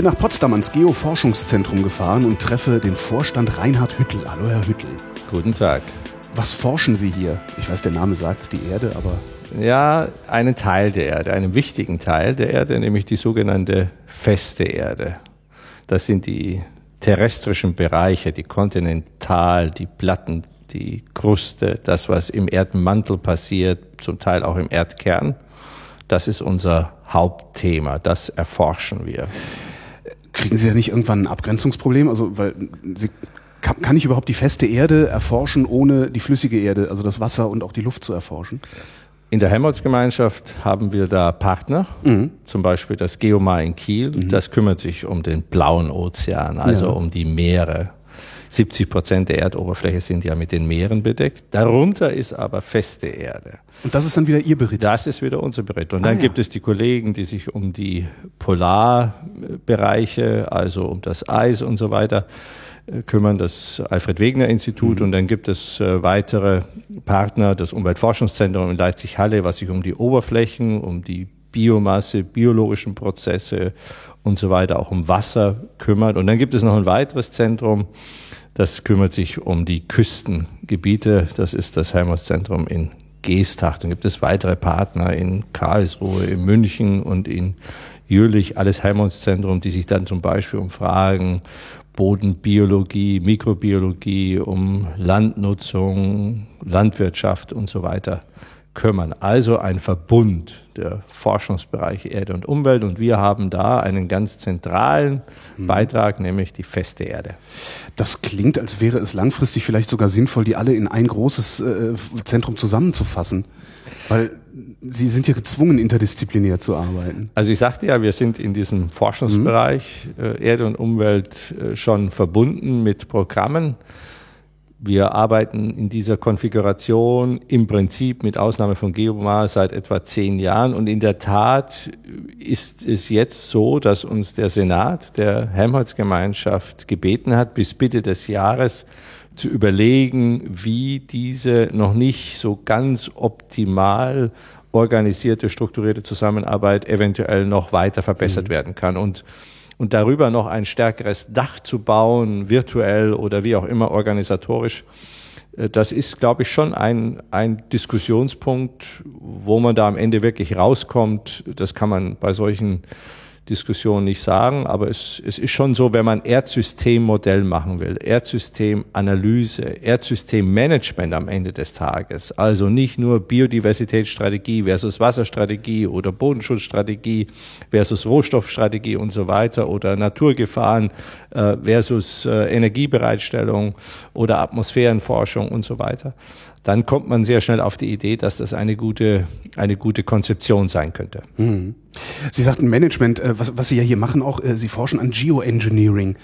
bin nach Potsdam ans Geoforschungszentrum gefahren und treffe den Vorstand Reinhard Hüttel. Hallo, Herr Hüttel. Guten Tag. Was forschen Sie hier? Ich weiß, der Name sagt die Erde, aber. Ja, einen Teil der Erde, einen wichtigen Teil der Erde, nämlich die sogenannte feste Erde. Das sind die terrestrischen Bereiche, die Kontinental, die Platten, die Kruste, das, was im Erdmantel passiert, zum Teil auch im Erdkern. Das ist unser Hauptthema. Das erforschen wir. Kriegen Sie ja nicht irgendwann ein Abgrenzungsproblem? Also, weil Sie kann, kann ich überhaupt die feste Erde erforschen, ohne die flüssige Erde, also das Wasser und auch die Luft zu erforschen? In der Helmholtz-Gemeinschaft haben wir da Partner, mhm. zum Beispiel das Geomar in Kiel, mhm. das kümmert sich um den blauen Ozean, also ja. um die Meere. 70 Prozent der Erdoberfläche sind ja mit den Meeren bedeckt. Darunter ist aber feste Erde. Und das ist dann wieder Ihr Beritt? Das ist wieder unser Beritt. Und dann ah, ja. gibt es die Kollegen, die sich um die Polarbereiche, also um das Eis und so weiter äh, kümmern, das Alfred Wegener Institut. Mhm. Und dann gibt es äh, weitere Partner, das Umweltforschungszentrum in Leipzig-Halle, was sich um die Oberflächen, um die Biomasse, biologischen Prozesse und so weiter, auch um Wasser kümmert. Und dann gibt es noch ein weiteres Zentrum, das kümmert sich um die Küstengebiete. Das ist das Helmholtz-Zentrum in Geestach. Dann gibt es weitere Partner in Karlsruhe, in München und in Jülich, alles Helmholtz-Zentrum, die sich dann zum Beispiel um Fragen Bodenbiologie, Mikrobiologie, um Landnutzung, Landwirtschaft und so weiter kümmern. Also ein Verbund der Forschungsbereiche Erde und Umwelt und wir haben da einen ganz zentralen mhm. Beitrag, nämlich die feste Erde. Das klingt, als wäre es langfristig vielleicht sogar sinnvoll, die alle in ein großes äh, Zentrum zusammenzufassen. Weil Sie sind ja gezwungen, interdisziplinär zu arbeiten. Also ich sagte ja, wir sind in diesem Forschungsbereich äh, Erde und Umwelt äh, schon verbunden mit Programmen. Wir arbeiten in dieser Konfiguration im Prinzip mit Ausnahme von Geomar seit etwa zehn Jahren. Und in der Tat ist es jetzt so, dass uns der Senat der Helmholtz-Gemeinschaft gebeten hat, bis Mitte des Jahres zu überlegen, wie diese noch nicht so ganz optimal organisierte, strukturierte Zusammenarbeit eventuell noch weiter verbessert mhm. werden kann. Und und darüber noch ein stärkeres Dach zu bauen, virtuell oder wie auch immer organisatorisch, äh, das ist, glaube ich, schon ein, ein Diskussionspunkt, wo man da am Ende wirklich rauskommt. Das kann man bei solchen Diskussion nicht sagen, aber es, es ist schon so, wenn man Erdsystemmodell machen will, Erdsytemanalyse, Erdsystemmanagement am Ende des Tages, also nicht nur Biodiversitätsstrategie versus Wasserstrategie oder Bodenschutzstrategie versus Rohstoffstrategie und so weiter oder Naturgefahren äh, versus äh, Energiebereitstellung oder Atmosphärenforschung und so weiter, dann kommt man sehr schnell auf die Idee, dass das eine gute, eine gute Konzeption sein könnte. Mhm. Sie sagten Management, äh, was, was Sie ja hier machen auch, äh, Sie forschen an Geoengineering.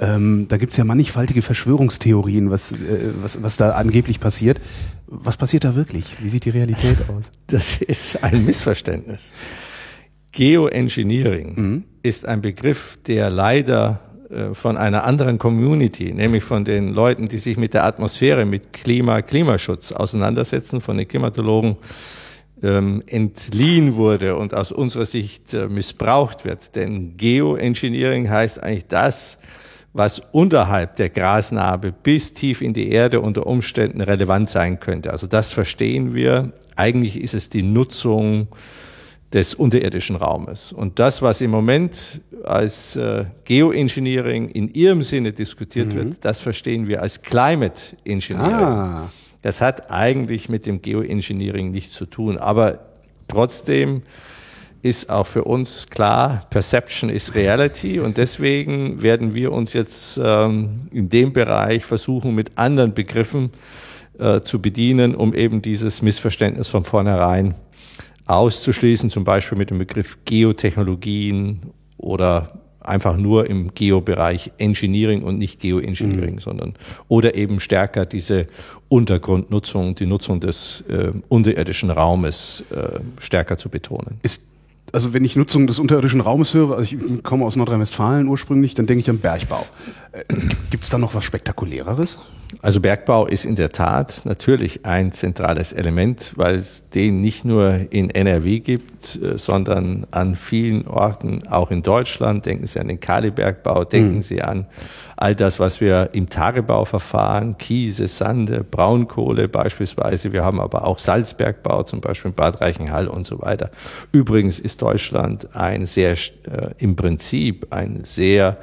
Ähm, da gibt's ja mannigfaltige Verschwörungstheorien, was, äh, was, was da angeblich passiert. Was passiert da wirklich? Wie sieht die Realität aus? Das ist ein Missverständnis. Geoengineering mhm. ist ein Begriff, der leider von einer anderen Community, nämlich von den Leuten, die sich mit der Atmosphäre, mit Klima, Klimaschutz auseinandersetzen, von den Klimatologen ähm, entliehen wurde und aus unserer Sicht äh, missbraucht wird. Denn Geoengineering heißt eigentlich das, was unterhalb der Grasnarbe bis tief in die Erde unter Umständen relevant sein könnte. Also das verstehen wir. Eigentlich ist es die Nutzung des unterirdischen Raumes. Und das, was im Moment als äh, Geoengineering in ihrem Sinne diskutiert mhm. wird, das verstehen wir als Climate Engineering. Ah. Das hat eigentlich mit dem Geoengineering nichts zu tun. Aber trotzdem ist auch für uns klar, Perception is Reality und deswegen werden wir uns jetzt ähm, in dem Bereich versuchen, mit anderen Begriffen äh, zu bedienen, um eben dieses Missverständnis von vornherein auszuschließen, zum Beispiel mit dem Begriff Geotechnologien oder einfach nur im Geobereich Engineering und nicht Geoengineering, mhm. sondern oder eben stärker diese Untergrundnutzung, die Nutzung des äh, unterirdischen Raumes äh, stärker zu betonen. Ist also wenn ich Nutzung des unterirdischen Raumes höre, also ich komme aus Nordrhein-Westfalen ursprünglich, dann denke ich an Bergbau. Äh, Gibt es da noch was Spektakuläreres? Also Bergbau ist in der Tat natürlich ein zentrales Element, weil es den nicht nur in NRW gibt, äh, sondern an vielen Orten, auch in Deutschland. Denken Sie an den Kalibergbau, denken mhm. Sie an all das, was wir im Tagebauverfahren, Kiese, Sande, Braunkohle beispielsweise. Wir haben aber auch Salzbergbau, zum Beispiel in Bad Reichenhall und so weiter. Übrigens ist Deutschland ein sehr, äh, im Prinzip ein sehr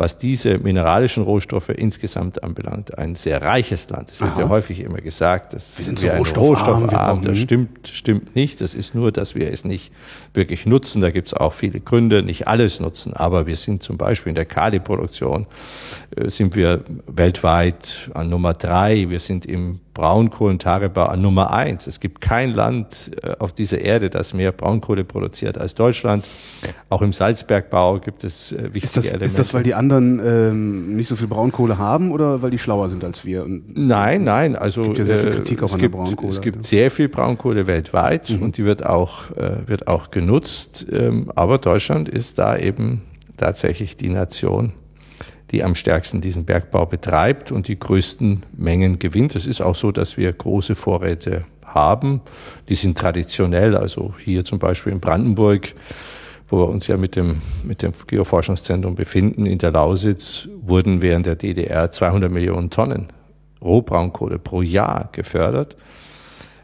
was diese mineralischen Rohstoffe insgesamt anbelangt, ein sehr reiches Land. Es wird Aha. ja häufig immer gesagt, dass wir, sind wir so ein rohstoffarm. Das stimmt, stimmt nicht. Das ist nur, dass wir es nicht wirklich nutzen. Da gibt es auch viele Gründe, nicht alles nutzen. Aber wir sind zum Beispiel in der Kaliproduktion, äh, sind wir weltweit an Nummer drei. Wir sind im Braunkohlentagebau an Nummer eins. Es gibt kein Land äh, auf dieser Erde, das mehr Braunkohle produziert als Deutschland. Auch im Salzbergbau gibt es äh, wichtige ist das, Elemente. Ist das, weil die anderen ähm, nicht so viel Braunkohle haben oder weil die schlauer sind als wir? Und nein, nein. Also es gibt ja sehr viel Kritik äh, auch an gibt, der Braunkohle. Es gibt sehr viel Braunkohle weltweit mhm. und die wird auch äh, wird auch genutzt. Ähm, aber Deutschland ist da eben tatsächlich die Nation, die am stärksten diesen Bergbau betreibt und die größten Mengen gewinnt. Es ist auch so, dass wir große Vorräte haben. Die sind traditionell, also hier zum Beispiel in Brandenburg, wo wir uns ja mit dem, mit dem Geoforschungszentrum befinden, in der Lausitz, wurden während der DDR 200 Millionen Tonnen Rohbraunkohle pro Jahr gefördert.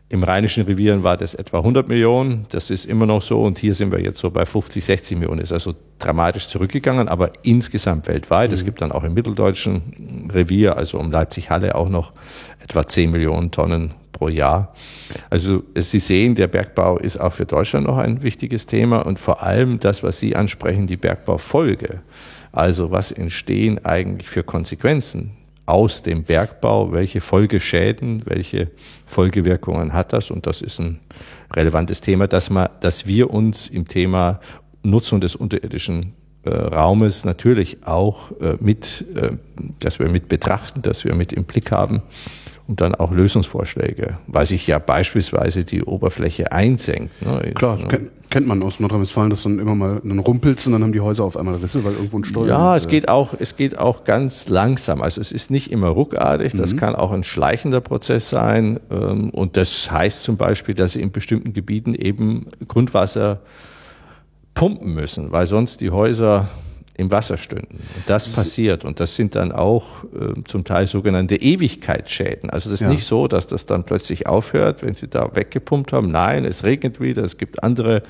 Im Rheinischen Revieren war das etwa 100 Millionen. Das ist immer noch so. Und hier sind wir jetzt so bei 50, 60 Millionen. Ist also dramatisch zurückgegangen, aber insgesamt weltweit. Mhm. Es gibt dann auch im mitteldeutschen Revier, also um Leipzig-Halle, auch noch etwa 10 Millionen Tonnen pro Jahr. Also Sie sehen, der Bergbau ist auch für Deutschland noch ein wichtiges Thema und vor allem das, was Sie ansprechen, die Bergbaufolge. Also was entstehen eigentlich für Konsequenzen aus dem Bergbau, welche Folgeschäden, welche Folgewirkungen hat das? Und das ist ein relevantes Thema, dass, man, dass wir uns im Thema Nutzung des unterirdischen äh, Raumes natürlich auch äh, mit, äh, dass wir mit betrachten, dass wir mit im Blick haben und dann auch Lösungsvorschläge, weil sich ja beispielsweise die Oberfläche einsenkt. Ne? Klar, ne? kennt, kennt man aus Nordrhein-Westfalen, dass dann immer mal dann rumpelt und dann haben die Häuser auf einmal Risse, weil irgendwo ein Steuer. Ja, es geht auch, es geht auch ganz langsam. Also es ist nicht immer ruckartig, das mhm. kann auch ein schleichender Prozess sein. Ähm, und das heißt zum Beispiel, dass sie in bestimmten Gebieten eben Grundwasser pumpen müssen, weil sonst die Häuser im Wasser stünden. Und das passiert. Und das sind dann auch äh, zum Teil sogenannte Ewigkeitsschäden. Also das ist ja. nicht so, dass das dann plötzlich aufhört, wenn Sie da weggepumpt haben. Nein, es regnet wieder, es gibt andere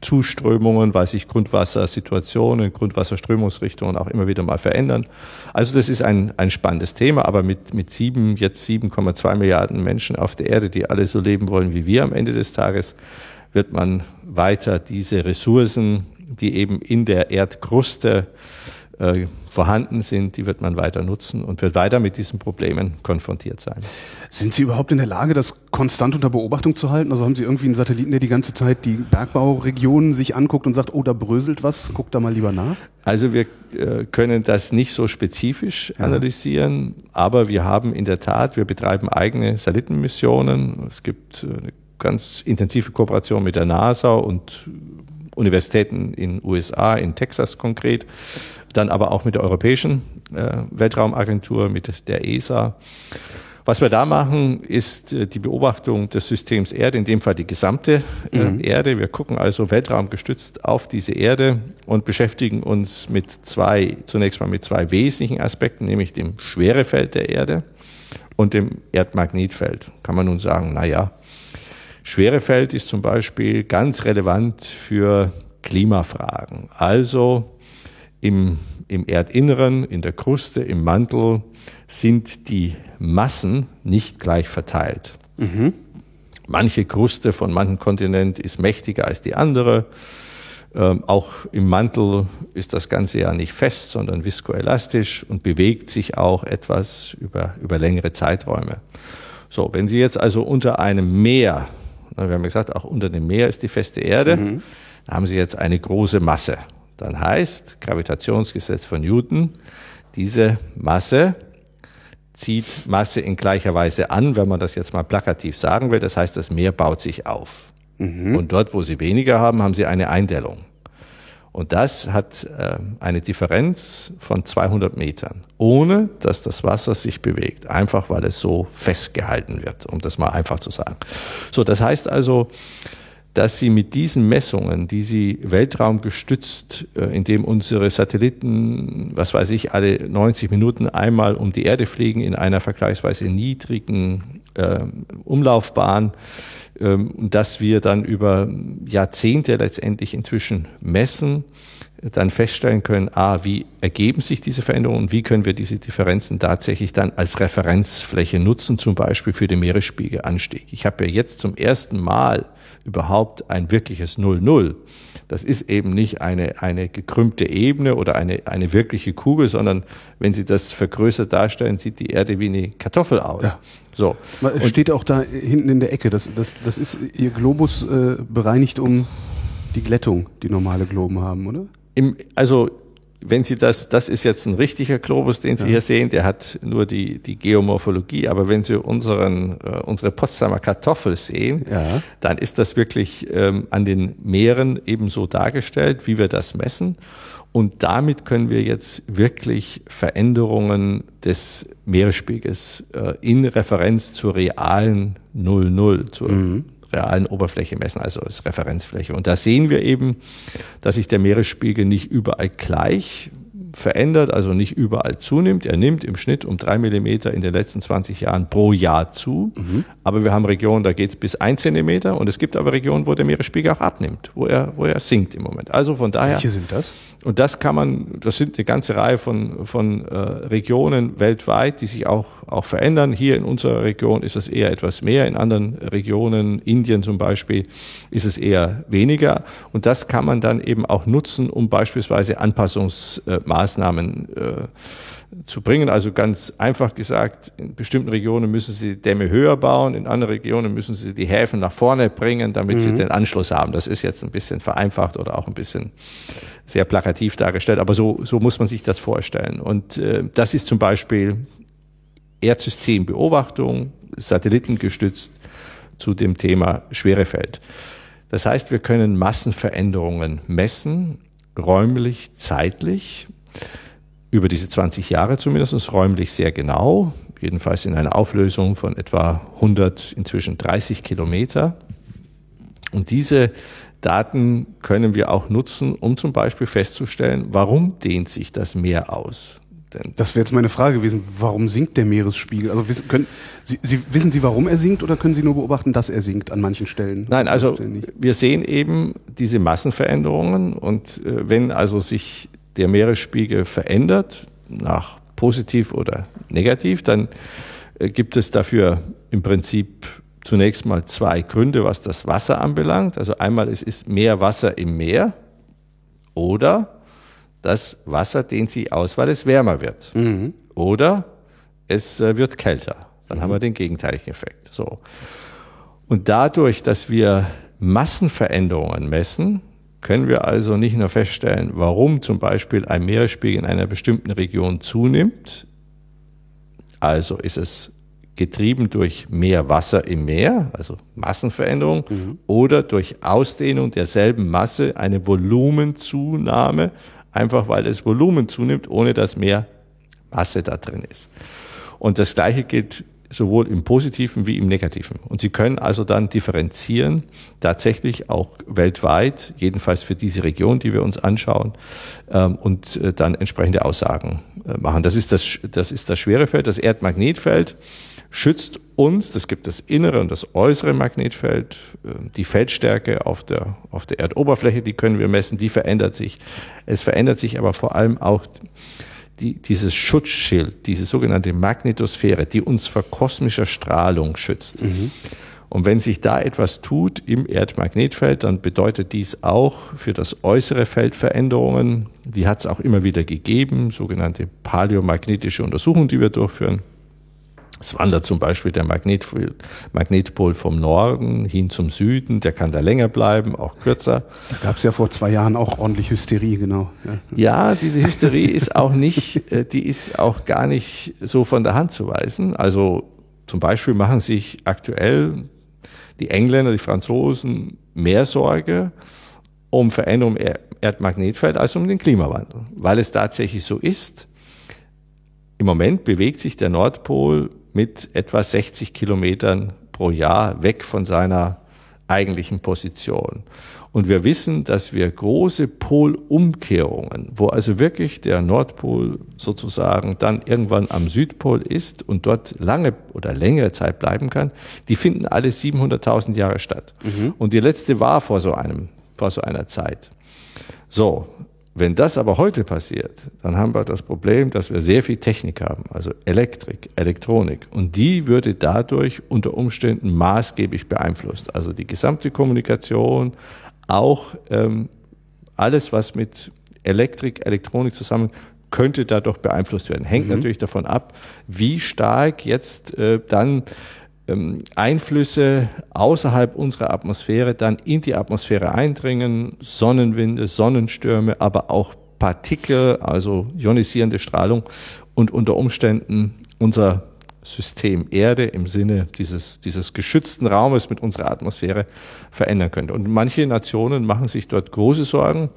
Zuströmungen, weil sich Grundwassersituationen, Grundwasserströmungsrichtungen auch immer wieder mal verändern. Also das ist ein, ein spannendes Thema, aber mit, mit sieben, jetzt 7,2 Milliarden Menschen auf der Erde, die alle so leben wollen wie wir am Ende des Tages, wird man weiter diese Ressourcen die eben in der Erdkruste äh, vorhanden sind, die wird man weiter nutzen und wird weiter mit diesen Problemen konfrontiert sein. Sind Sie überhaupt in der Lage, das konstant unter Beobachtung zu halten? Also haben Sie irgendwie einen Satelliten, der die ganze Zeit die Bergbauregionen sich anguckt und sagt, oh, da bröselt was, guck da mal lieber nach? Also wir äh, können das nicht so spezifisch ja. analysieren, aber wir haben in der Tat, wir betreiben eigene Satellitenmissionen. Es gibt äh, eine ganz intensive Kooperation mit der NASA und Universitäten in USA, in Texas konkret, dann aber auch mit der Europäischen äh, Weltraumagentur, mit der ESA. Was wir da machen, ist äh, die Beobachtung des Systems Erde, in dem Fall die gesamte äh, mhm. Erde. Wir gucken also weltraumgestützt auf diese Erde und beschäftigen uns mit zwei, zunächst mal mit zwei wesentlichen Aspekten, nämlich dem Schwerefeld der Erde und dem Erdmagnetfeld. Kann man nun sagen, na ja, Schwerefeld ist zum Beispiel ganz relevant für Klimafragen. Also im, im Erdinneren, in der Kruste, im Mantel sind die Massen nicht gleich verteilt. Mhm. Manche Kruste von manchen Kontinent ist mächtiger als die andere. Ähm, auch im Mantel ist das Ganze ja nicht fest, sondern viskoelastisch und bewegt sich auch etwas über, über längere Zeiträume. So, wenn Sie jetzt also unter einem Meer wir haben gesagt, auch unter dem Meer ist die feste Erde. Mhm. Da haben Sie jetzt eine große Masse. Dann heißt Gravitationsgesetz von Newton, diese Masse zieht Masse in gleicher Weise an, wenn man das jetzt mal plakativ sagen will. Das heißt, das Meer baut sich auf. Mhm. Und dort, wo Sie weniger haben, haben Sie eine Eindellung. Und das hat äh, eine Differenz von 200 Metern, ohne dass das Wasser sich bewegt, einfach weil es so festgehalten wird, um das mal einfach zu sagen. So, das heißt also, dass sie mit diesen Messungen, die sie weltraumgestützt, äh, indem unsere Satelliten, was weiß ich, alle 90 Minuten einmal um die Erde fliegen in einer vergleichsweise niedrigen äh, Umlaufbahn, ähm, dass wir dann über Jahrzehnte letztendlich inzwischen messen, dann feststellen können, ah, wie ergeben sich diese Veränderungen und wie können wir diese Differenzen tatsächlich dann als Referenzfläche nutzen, zum Beispiel für den Meeresspiegelanstieg. Ich habe ja jetzt zum ersten Mal überhaupt ein wirkliches Null-Null. Das ist eben nicht eine, eine gekrümmte Ebene oder eine, eine wirkliche Kugel, sondern wenn Sie das vergrößert darstellen, sieht die Erde wie eine Kartoffel aus. Ja. So. Es steht auch da hinten in der Ecke. Das, das, das ist Ihr Globus äh, bereinigt um die Glättung, die normale Globen haben, oder? Im, also wenn Sie das, das ist jetzt ein richtiger Globus, den Sie ja. hier sehen, der hat nur die, die Geomorphologie, aber wenn Sie unseren, äh, unsere Potsdamer Kartoffel sehen, ja. dann ist das wirklich ähm, an den Meeren ebenso dargestellt, wie wir das messen. Und damit können wir jetzt wirklich Veränderungen des Meeresspiegels äh, in Referenz zur realen 00, zur mhm realen Oberfläche messen, also als Referenzfläche. Und da sehen wir eben, dass sich der Meeresspiegel nicht überall gleich verändert, also nicht überall zunimmt. Er nimmt im Schnitt um drei Millimeter in den letzten 20 Jahren pro Jahr zu. Mhm. Aber wir haben Regionen, da geht es bis ein Zentimeter. Und es gibt aber Regionen, wo der Meeresspiegel auch abnimmt, wo er, wo er sinkt im Moment. Also von daher. Welche sind das? Und das kann man, das sind eine ganze Reihe von, von äh, Regionen weltweit, die sich auch, auch verändern. Hier in unserer Region ist es eher etwas mehr, in anderen Regionen, Indien zum Beispiel, ist es eher weniger. Und das kann man dann eben auch nutzen, um beispielsweise Anpassungsmaßnahmen äh, zu bringen. Also ganz einfach gesagt, in bestimmten Regionen müssen sie Dämme höher bauen, in anderen Regionen müssen sie die Häfen nach vorne bringen, damit mhm. sie den Anschluss haben. Das ist jetzt ein bisschen vereinfacht oder auch ein bisschen sehr plakativ dargestellt, aber so, so muss man sich das vorstellen. Und äh, das ist zum Beispiel Erdsystembeobachtung, satellitengestützt zu dem Thema Schwerefeld. Das heißt, wir können Massenveränderungen messen, räumlich, zeitlich über diese 20 Jahre zumindest räumlich sehr genau, jedenfalls in einer Auflösung von etwa 100, inzwischen 30 Kilometer. Und diese Daten können wir auch nutzen, um zum Beispiel festzustellen, warum dehnt sich das Meer aus. Denn das wäre jetzt meine Frage gewesen, warum sinkt der Meeresspiegel? Also wissen, können, Sie, Sie, wissen Sie, warum er sinkt oder können Sie nur beobachten, dass er sinkt an manchen Stellen? Nein, also wir sehen eben diese Massenveränderungen und äh, wenn also sich der Meeresspiegel verändert, nach positiv oder negativ, dann äh, gibt es dafür im Prinzip zunächst mal zwei Gründe, was das Wasser anbelangt. Also einmal es ist mehr Wasser im Meer oder das Wasser dehnt sich aus, weil es wärmer wird. Mhm. Oder es äh, wird kälter. Dann mhm. haben wir den gegenteiligen Effekt. So. Und dadurch, dass wir Massenveränderungen messen, können wir also nicht nur feststellen, warum zum Beispiel ein Meeresspiegel in einer bestimmten Region zunimmt, also ist es getrieben durch mehr Wasser im Meer, also Massenveränderung, mhm. oder durch Ausdehnung derselben Masse eine Volumenzunahme, einfach weil das Volumen zunimmt, ohne dass mehr Masse da drin ist. Und das Gleiche gilt sowohl im positiven wie im negativen. Und Sie können also dann differenzieren, tatsächlich auch weltweit, jedenfalls für diese Region, die wir uns anschauen, ähm, und äh, dann entsprechende Aussagen äh, machen. Das ist das, das ist das Schwerefeld, das Erdmagnetfeld schützt uns, das gibt das innere und das äußere Magnetfeld, äh, die Feldstärke auf der, auf der Erdoberfläche, die können wir messen, die verändert sich. Es verändert sich aber vor allem auch die, dieses Schutzschild, diese sogenannte Magnetosphäre, die uns vor kosmischer Strahlung schützt. Mhm. Und wenn sich da etwas tut im Erdmagnetfeld, dann bedeutet dies auch für das äußere Feld Veränderungen. Die hat es auch immer wieder gegeben, sogenannte paläomagnetische Untersuchungen, die wir durchführen. Es wandert zum Beispiel der Magnetpol, Magnetpol vom Norden hin zum Süden, der kann da länger bleiben, auch kürzer. Da gab es ja vor zwei Jahren auch ordentlich Hysterie, genau. Ja, ja diese Hysterie ist auch nicht, äh, die ist auch gar nicht so von der Hand zu weisen. Also zum Beispiel machen sich aktuell die Engländer, die Franzosen mehr Sorge um Veränderungen Erdmagnetfeld als um den Klimawandel, weil es tatsächlich so ist. Im Moment bewegt sich der Nordpol mit etwa 60 Kilometern pro Jahr weg von seiner eigentlichen Position. Und wir wissen, dass wir große Polumkehrungen, wo also wirklich der Nordpol sozusagen dann irgendwann am Südpol ist und dort lange oder längere Zeit bleiben kann, die finden alle 700.000 Jahre statt. Mhm. Und die letzte war vor so einem, vor so einer Zeit. So, wenn das aber heute passiert, dann haben wir das Problem, dass wir sehr viel Technik haben, also Elektrik, Elektronik. Und die würde dadurch unter Umständen maßgeblich beeinflusst. Also die gesamte Kommunikation, auch ähm, alles, was mit Elektrik, Elektronik zusammen könnte dadurch beeinflusst werden. Hängt mhm. natürlich davon ab, wie stark jetzt äh, dann Einflüsse außerhalb unserer Atmosphäre dann in die Atmosphäre eindringen, Sonnenwinde, Sonnenstürme, aber auch Partikel, also ionisierende Strahlung und unter Umständen unser System Erde im Sinne dieses, dieses geschützten Raumes mit unserer Atmosphäre verändern könnte. Und manche Nationen machen sich dort große Sorgen.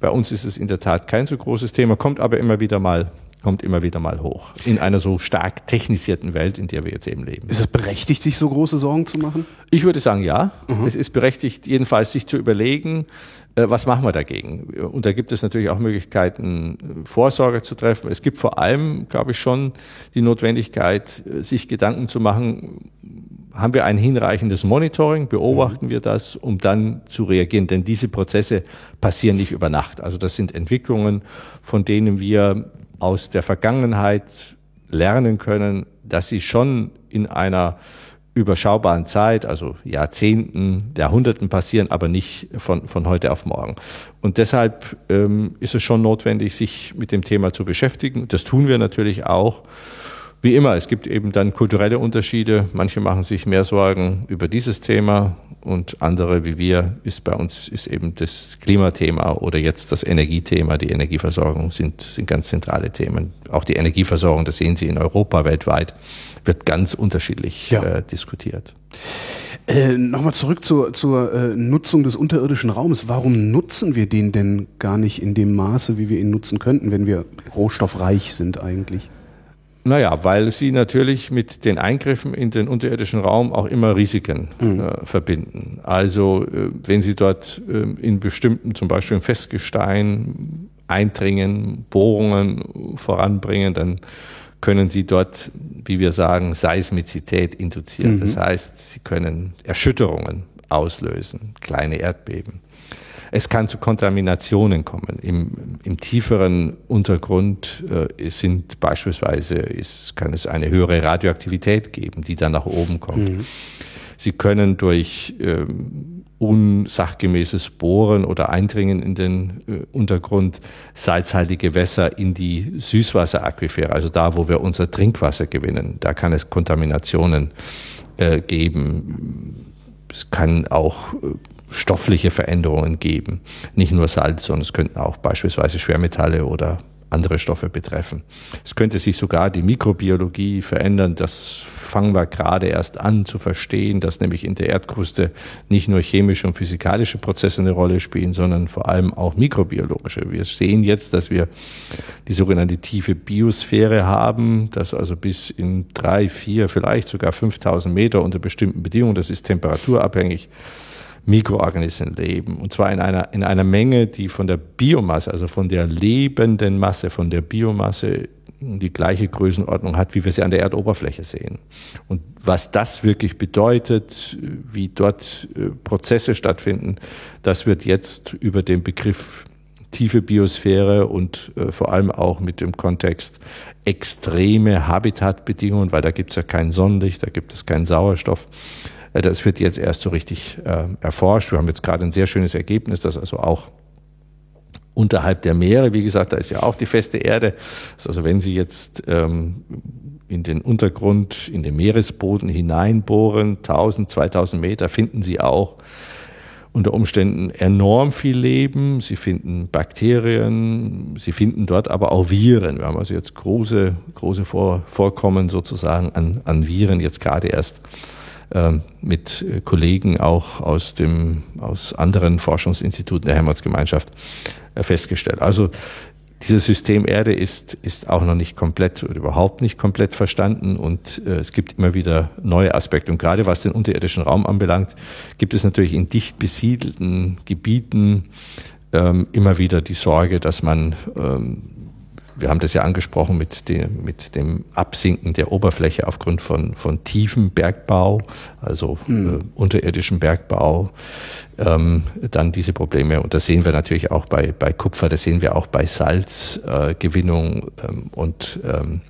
Bei uns ist es in der Tat kein so großes Thema, kommt aber immer wieder mal kommt immer wieder mal hoch. In einer so stark technisierten Welt, in der wir jetzt eben leben. Ist es berechtigt, sich so große Sorgen zu machen? Ich würde sagen, ja. Mhm. Es ist berechtigt, jedenfalls sich zu überlegen, äh, was machen wir dagegen? Und da gibt es natürlich auch Möglichkeiten, Vorsorge zu treffen. Es gibt vor allem, glaube ich, schon die Notwendigkeit, äh, sich Gedanken zu machen, haben wir ein hinreichendes Monitoring, beobachten mhm. wir das, um dann zu reagieren. Denn diese Prozesse passieren nicht über Nacht. Also das sind Entwicklungen, von denen wir aus der Vergangenheit lernen können, dass sie schon in einer überschaubaren Zeit, also Jahrzehnten, Jahrhunderten passieren, aber nicht von, von heute auf morgen. Und deshalb ähm, ist es schon notwendig, sich mit dem Thema zu beschäftigen. Das tun wir natürlich auch. Wie immer, es gibt eben dann kulturelle Unterschiede. Manche machen sich mehr Sorgen über dieses Thema und andere wie wir ist bei uns ist eben das Klimathema oder jetzt das Energiethema, die Energieversorgung sind, sind ganz zentrale Themen. Auch die Energieversorgung, das sehen Sie in Europa weltweit, wird ganz unterschiedlich ja. äh, diskutiert. Äh, Nochmal zurück zur, zur äh, Nutzung des unterirdischen Raumes. Warum nutzen wir den denn gar nicht in dem Maße, wie wir ihn nutzen könnten, wenn wir rohstoffreich sind eigentlich? Naja, weil sie natürlich mit den Eingriffen in den unterirdischen Raum auch immer Risiken mhm. äh, verbinden. Also äh, wenn sie dort äh, in bestimmten, zum Beispiel im Festgestein eindringen, Bohrungen voranbringen, dann können sie dort, wie wir sagen, Seismizität induzieren. Mhm. Das heißt, sie können Erschütterungen auslösen, kleine Erdbeben. Es kann zu Kontaminationen kommen. Im, im tieferen Untergrund äh, sind beispielsweise, ist, kann es eine höhere Radioaktivität geben, die dann nach oben kommt. Mhm. Sie können durch ähm, unsachgemäßes Bohren oder Eindringen in den äh, Untergrund salzhaltige Wässer in die Süßwasseraquifere, also da, wo wir unser Trinkwasser gewinnen. Da kann es Kontaminationen äh, geben. Es kann auch äh, stoffliche Veränderungen geben. Nicht nur Salz, sondern es könnten auch beispielsweise Schwermetalle oder andere Stoffe betreffen. Es könnte sich sogar die Mikrobiologie verändern. Das fangen wir gerade erst an zu verstehen, dass nämlich in der Erdkruste nicht nur chemische und physikalische Prozesse eine Rolle spielen, sondern vor allem auch mikrobiologische. Wir sehen jetzt, dass wir die sogenannte tiefe Biosphäre haben, dass also bis in drei, vier, vielleicht sogar 5000 Meter unter bestimmten Bedingungen, das ist temperaturabhängig, Mikroorganismen leben. Und zwar in einer, in einer Menge, die von der Biomasse, also von der lebenden Masse, von der Biomasse die gleiche Größenordnung hat, wie wir sie an der Erdoberfläche sehen. Und was das wirklich bedeutet, wie dort äh, Prozesse stattfinden, das wird jetzt über den Begriff tiefe Biosphäre und äh, vor allem auch mit dem Kontext extreme Habitatbedingungen, weil da gibt es ja kein Sonnenlicht, da gibt es keinen Sauerstoff, das wird jetzt erst so richtig äh, erforscht. Wir haben jetzt gerade ein sehr schönes Ergebnis, dass also auch unterhalb der Meere, wie gesagt, da ist ja auch die feste Erde. Also wenn Sie jetzt ähm, in den Untergrund, in den Meeresboden hineinbohren, 1000, 2000 Meter, finden Sie auch unter Umständen enorm viel Leben. Sie finden Bakterien, Sie finden dort aber auch Viren. Wir haben also jetzt große, große Vor Vorkommen sozusagen an, an Viren jetzt gerade erst mit Kollegen auch aus dem, aus anderen Forschungsinstituten der Helmholtz-Gemeinschaft festgestellt. Also dieses System Erde ist, ist auch noch nicht komplett oder überhaupt nicht komplett verstanden und äh, es gibt immer wieder neue Aspekte. Und gerade was den unterirdischen Raum anbelangt, gibt es natürlich in dicht besiedelten Gebieten ähm, immer wieder die Sorge, dass man ähm, wir haben das ja angesprochen mit dem, mit dem Absinken der Oberfläche aufgrund von, von tiefem Bergbau, also mhm. äh, unterirdischen Bergbau, ähm, dann diese Probleme. Und das sehen wir natürlich auch bei, bei Kupfer, das sehen wir auch bei Salzgewinnung äh, ähm, und, ähm,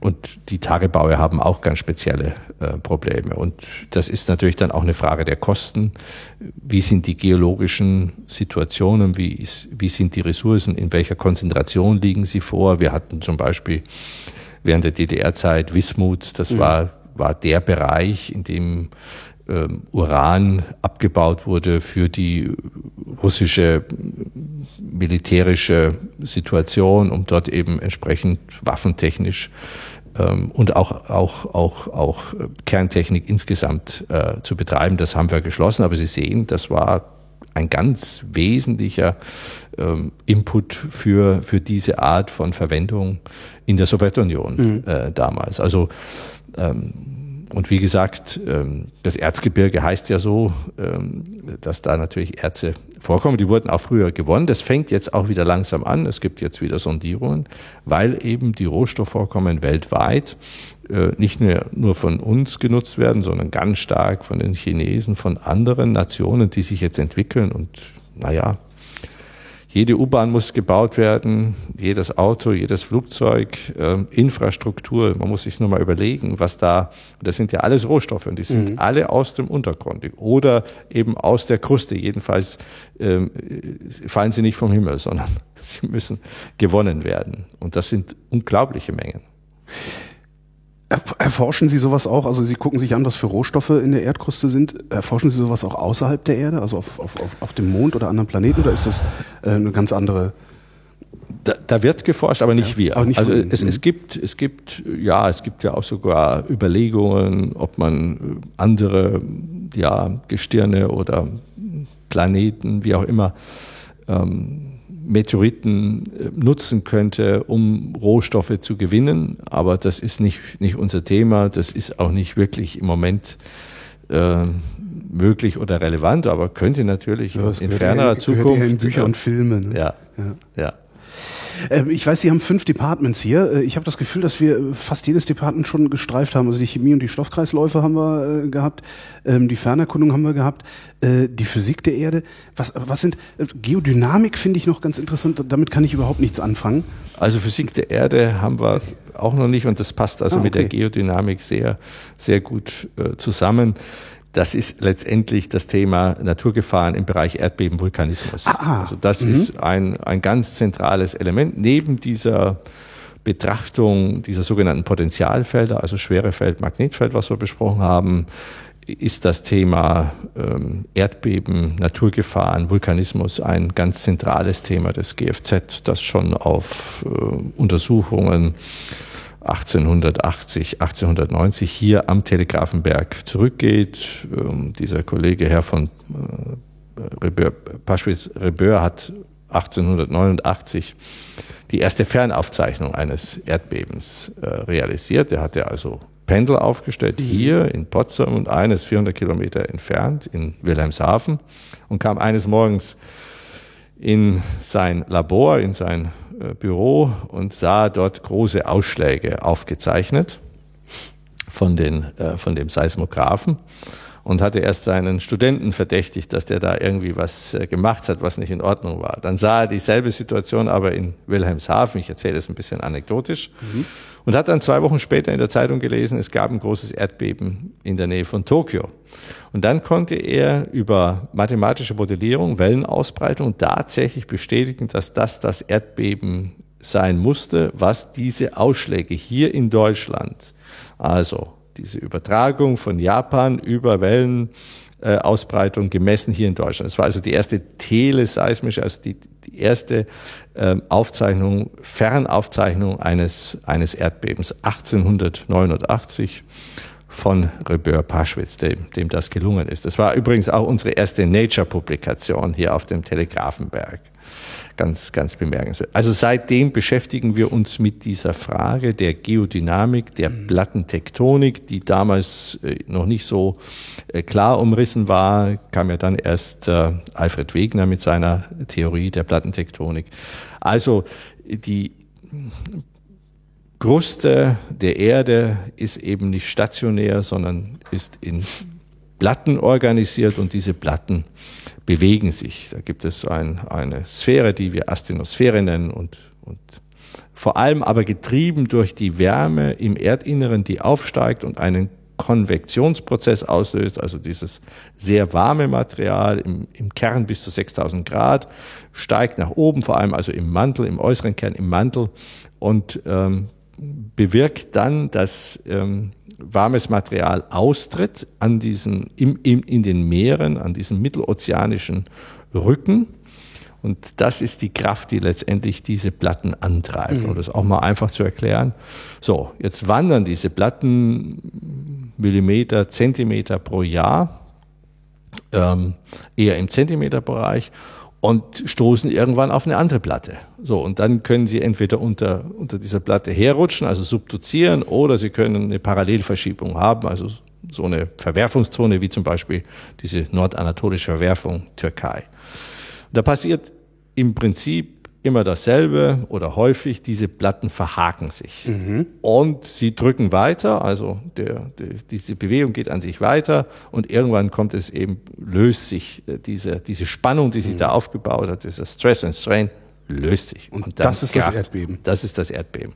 und die Tagebaue haben auch ganz spezielle äh, Probleme. Und das ist natürlich dann auch eine Frage der Kosten. Wie sind die geologischen Situationen? Wie, ist, wie sind die Ressourcen? In welcher Konzentration liegen sie vor? Wir hatten zum Beispiel während der DDR-Zeit Wismut, das mhm. war, war der Bereich, in dem ähm, Uran abgebaut wurde für die russische militärische Situation, um dort eben entsprechend waffentechnisch ähm, und auch, auch, auch, auch Kerntechnik insgesamt äh, zu betreiben. Das haben wir geschlossen, aber Sie sehen, das war ein ganz wesentlicher ähm, Input für, für diese Art von Verwendung in der Sowjetunion mhm. äh, damals. Also ähm, und wie gesagt, ähm, das Erzgebirge heißt ja so, ähm, dass da natürlich Erze vorkommen. Die wurden auch früher gewonnen. Das fängt jetzt auch wieder langsam an. Es gibt jetzt wieder Sondierungen, weil eben die Rohstoffvorkommen weltweit äh, nicht nur von uns genutzt werden, sondern ganz stark von den Chinesen, von anderen Nationen, die sich jetzt entwickeln. Und naja, jede U-Bahn muss gebaut werden, jedes Auto, jedes Flugzeug, äh, Infrastruktur. Man muss sich nur mal überlegen, was da, das sind ja alles Rohstoffe und die sind mhm. alle aus dem Untergrund oder eben aus der Kruste. Jedenfalls ähm, fallen sie nicht vom Himmel, sondern sie müssen gewonnen werden. Und das sind unglaubliche Mengen. Erforschen Sie sowas auch? Also Sie gucken sich an, was für Rohstoffe in der Erdkruste sind. Erforschen Sie sowas auch außerhalb der Erde, also auf, auf, auf dem Mond oder anderen Planeten, oder ist das äh, eine ganz andere? Da, da wird geforscht, aber nicht ja, wir. Nicht also es, es, gibt, es gibt, ja, es gibt ja auch sogar Überlegungen, ob man andere, ja, Gestirne oder Planeten, wie auch immer, ähm, Meteoriten äh, nutzen könnte, um Rohstoffe zu gewinnen. Aber das ist nicht, nicht unser Thema. Das ist auch nicht wirklich im Moment äh, möglich oder relevant, aber könnte natürlich ja, in fernerer Zukunft. In Bücher und Filme. Ne? Ja, ja. ja. Ähm, ich weiß, Sie haben fünf Departments hier. Äh, ich habe das Gefühl, dass wir fast jedes Department schon gestreift haben. Also die Chemie und die Stoffkreisläufe haben wir äh, gehabt, ähm, die Fernerkundung haben wir gehabt, äh, die Physik der Erde. Was, was sind Geodynamik finde ich noch ganz interessant. Damit kann ich überhaupt nichts anfangen. Also Physik der Erde haben wir auch noch nicht und das passt also ah, okay. mit der Geodynamik sehr, sehr gut äh, zusammen. Das ist letztendlich das Thema Naturgefahren im Bereich Erdbeben, Vulkanismus. Ah, ah, also das mhm. ist ein, ein ganz zentrales Element neben dieser Betrachtung dieser sogenannten Potentialfelder, also Schwerefeld, Magnetfeld, was wir besprochen haben, ist das Thema ähm, Erdbeben, Naturgefahren, Vulkanismus ein ganz zentrales Thema des GFZ, das schon auf äh, Untersuchungen 1880, 1890 hier am Telegrafenberg zurückgeht. Ähm, dieser Kollege Herr von äh, Paschwitz-Rebeur hat 1889 die erste Fernaufzeichnung eines Erdbebens äh, realisiert. Er hatte also Pendel aufgestellt mhm. hier in Potsdam und eines 400 Kilometer entfernt in Wilhelmshaven und kam eines Morgens in sein Labor, in sein Büro und sah dort große Ausschläge aufgezeichnet von, den, äh, von dem Seismographen und hatte erst seinen Studenten verdächtigt, dass der da irgendwie was äh, gemacht hat, was nicht in Ordnung war. Dann sah er dieselbe Situation aber in Wilhelmshaven, ich erzähle das ein bisschen anekdotisch, mhm. und hat dann zwei Wochen später in der Zeitung gelesen, es gab ein großes Erdbeben in der Nähe von Tokio. Und dann konnte er über mathematische Modellierung, Wellenausbreitung tatsächlich bestätigen, dass das das Erdbeben sein musste, was diese Ausschläge hier in Deutschland, also diese Übertragung von Japan über Wellenausbreitung gemessen hier in Deutschland. Es war also die erste teleseismische, also die, die erste äh, Aufzeichnung, Fernaufzeichnung eines, eines Erdbebens 1889 von Rebeur Paschwitz, dem, dem das gelungen ist. Das war übrigens auch unsere erste Nature-Publikation hier auf dem Telegrafenberg. Ganz, ganz bemerkenswert. Also seitdem beschäftigen wir uns mit dieser Frage der Geodynamik, der mhm. Plattentektonik, die damals äh, noch nicht so äh, klar umrissen war, kam ja dann erst äh, Alfred Wegener mit seiner Theorie der Plattentektonik. Also die Kruste der Erde ist eben nicht stationär, sondern ist in Platten organisiert und diese Platten bewegen sich. Da gibt es ein, eine Sphäre, die wir Astenosphäre nennen und, und vor allem aber getrieben durch die Wärme im Erdinneren, die aufsteigt und einen Konvektionsprozess auslöst, also dieses sehr warme Material im, im, Kern bis zu 6000 Grad, steigt nach oben, vor allem also im Mantel, im äußeren Kern, im Mantel und ähm, bewirkt dann, dass ähm, warmes Material austritt an diesen, im, im, in den Meeren, an diesen mittelozeanischen Rücken. Und das ist die Kraft, die letztendlich diese Platten antreibt. Mhm. Um das auch mal einfach zu erklären. So, jetzt wandern diese Platten Millimeter, Zentimeter pro Jahr, ähm, eher im Zentimeterbereich und stoßen irgendwann auf eine andere Platte. So, und dann können Sie entweder unter, unter dieser Platte herrutschen, also subduzieren, oder Sie können eine Parallelverschiebung haben, also so eine Verwerfungszone wie zum Beispiel diese nordanatolische Verwerfung Türkei. Da passiert im Prinzip immer dasselbe oder häufig, diese Platten verhaken sich. Mhm. Und sie drücken weiter, also der, der, diese Bewegung geht an sich weiter und irgendwann kommt es eben, löst sich äh, diese, diese Spannung, die sich mhm. da aufgebaut hat, dieser Stress and Strain, löst sich. Und, und das ist das Erdbeben. Das ist das Erdbeben.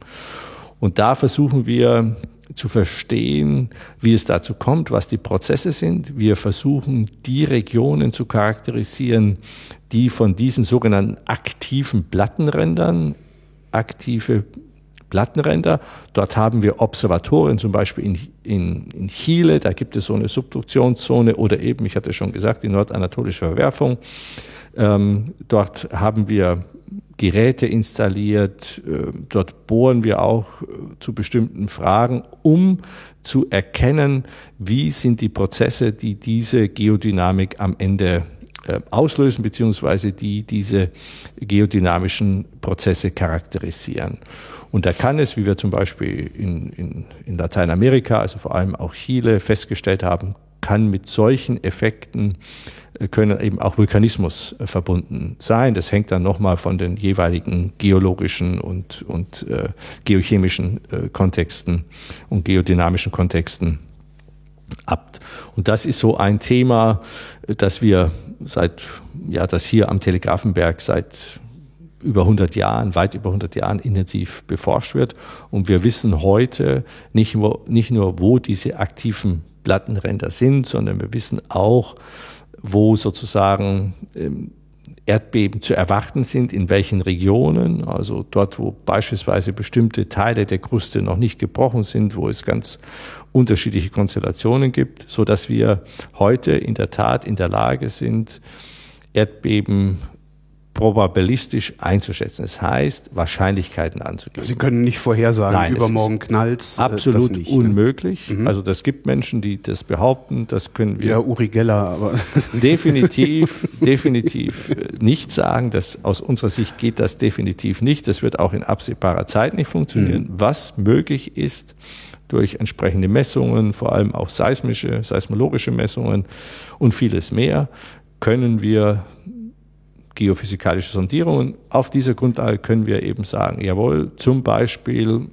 Und da versuchen wir zu verstehen, wie es dazu kommt, was die Prozesse sind. Wir versuchen, die Regionen zu charakterisieren, die von diesen sogenannten aktiven Plattenrändern, aktive Plattenränder. Dort haben wir Observatorien, zum Beispiel in, in, in Chile, da gibt es so eine Subduktionszone oder eben, ich hatte schon gesagt, die nordanatolische Verwerfung. Ähm, dort haben wir Geräte installiert. Äh, dort bohren wir auch äh, zu bestimmten Fragen, um zu erkennen, wie sind die Prozesse, die diese Geodynamik am Ende äh, auslösen, beziehungsweise die diese geodynamischen Prozesse charakterisieren. Und da kann es, wie wir zum Beispiel in, in, in Lateinamerika, also vor allem auch Chile, festgestellt haben, kann mit solchen Effekten können eben auch Vulkanismus äh, verbunden sein. Das hängt dann nochmal von den jeweiligen geologischen und, und äh, geochemischen äh, Kontexten und geodynamischen Kontexten ab. Und das ist so ein Thema, das wir seit, ja, das hier am Telegrafenberg seit über 100 Jahren, weit über 100 Jahren intensiv beforscht wird. Und wir wissen heute nicht nur, nicht nur wo diese aktiven Plattenränder sind, sondern wir wissen auch, wo sozusagen ähm, Erdbeben zu erwarten sind, in welchen Regionen, also dort, wo beispielsweise bestimmte Teile der Kruste noch nicht gebrochen sind, wo es ganz unterschiedliche Konstellationen gibt, so dass wir heute in der Tat in der Lage sind, Erdbeben probabilistisch einzuschätzen. Das heißt, Wahrscheinlichkeiten anzugeben. Sie können nicht vorhersagen, Nein, übermorgen knallt äh, Absolut nicht, ne? unmöglich. Ne? Also das gibt Menschen, die das behaupten, das können wir. Ja, Uri Geller, aber. definitiv, definitiv nicht sagen. dass aus unserer Sicht geht das definitiv nicht. Das wird auch in absehbarer Zeit nicht funktionieren. Mhm. Was möglich ist, durch entsprechende Messungen, vor allem auch seismische, seismologische Messungen und vieles mehr, können wir geophysikalische Sondierungen. Auf dieser Grundlage können wir eben sagen, jawohl, zum Beispiel,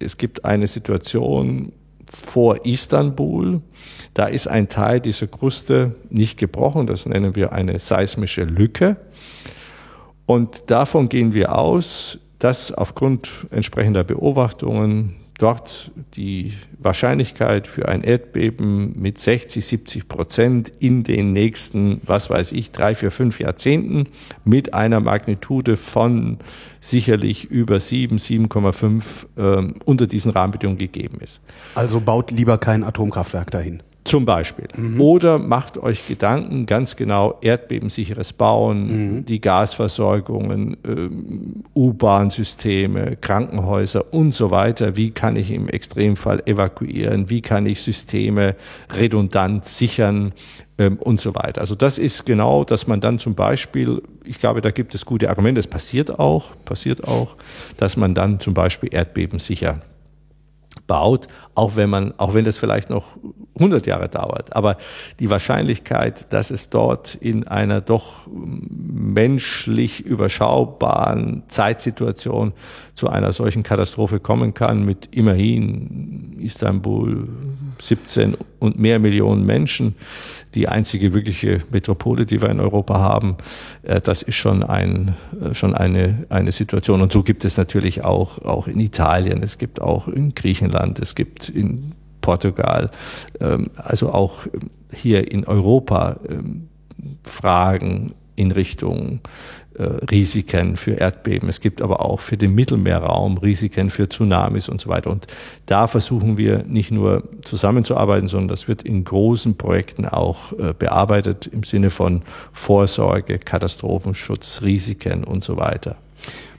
es gibt eine Situation vor Istanbul, da ist ein Teil dieser Kruste nicht gebrochen, das nennen wir eine seismische Lücke. Und davon gehen wir aus, dass aufgrund entsprechender Beobachtungen dort die Wahrscheinlichkeit für ein Erdbeben mit 60, 70 Prozent in den nächsten, was weiß ich, drei, vier, fünf Jahrzehnten mit einer Magnitude von sicherlich über 7, 7,5 äh, unter diesen Rahmenbedingungen gegeben ist. Also baut lieber kein Atomkraftwerk dahin. Zum Beispiel. Mhm. Oder macht euch Gedanken, ganz genau, erdbebensicheres Bauen, mhm. die Gasversorgungen, ähm, U-Bahn-Systeme, Krankenhäuser und so weiter. Wie kann ich im Extremfall evakuieren? Wie kann ich Systeme redundant sichern? Ähm, und so weiter. Also das ist genau, dass man dann zum Beispiel, ich glaube, da gibt es gute Argumente, es passiert auch, passiert auch, dass man dann zum Beispiel Erdbeben sicher baut, auch wenn man, auch wenn das vielleicht noch 100 Jahre dauert. Aber die Wahrscheinlichkeit, dass es dort in einer doch menschlich überschaubaren Zeitsituation zu einer solchen Katastrophe kommen kann, mit immerhin Istanbul 17 und mehr Millionen Menschen, die einzige wirkliche Metropole, die wir in Europa haben, äh, das ist schon, ein, äh, schon eine, eine Situation. Und so gibt es natürlich auch, auch in Italien, es gibt auch in Griechenland, es gibt in Portugal, ähm, also auch hier in Europa ähm, Fragen in Richtung Risiken für Erdbeben. Es gibt aber auch für den Mittelmeerraum Risiken für Tsunamis und so weiter. Und da versuchen wir nicht nur zusammenzuarbeiten, sondern das wird in großen Projekten auch äh, bearbeitet im Sinne von Vorsorge, Katastrophenschutz, Risiken und so weiter.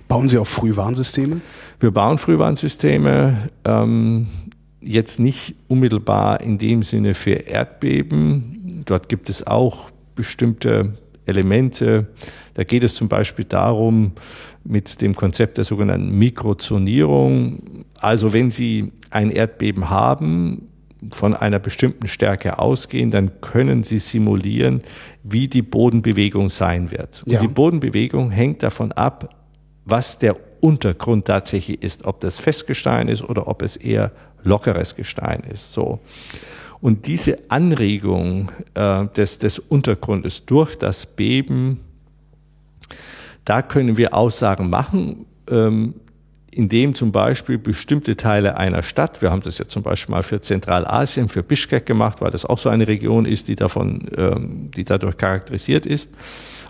Bauen Sie auch Frühwarnsysteme? Wir bauen Frühwarnsysteme. Ähm, jetzt nicht unmittelbar in dem Sinne für Erdbeben. Dort gibt es auch bestimmte Elemente. Da geht es zum Beispiel darum, mit dem Konzept der sogenannten Mikrozonierung, also wenn Sie ein Erdbeben haben, von einer bestimmten Stärke ausgehen, dann können Sie simulieren, wie die Bodenbewegung sein wird. Und ja. die Bodenbewegung hängt davon ab, was der Untergrund tatsächlich ist, ob das Festgestein ist oder ob es eher lockeres Gestein ist. So. Und diese Anregung äh, des, des Untergrundes durch das Beben, da können wir Aussagen machen, ähm, indem zum Beispiel bestimmte Teile einer Stadt, wir haben das ja zum Beispiel mal für Zentralasien, für Bischkek gemacht, weil das auch so eine Region ist, die davon, ähm, die dadurch charakterisiert ist,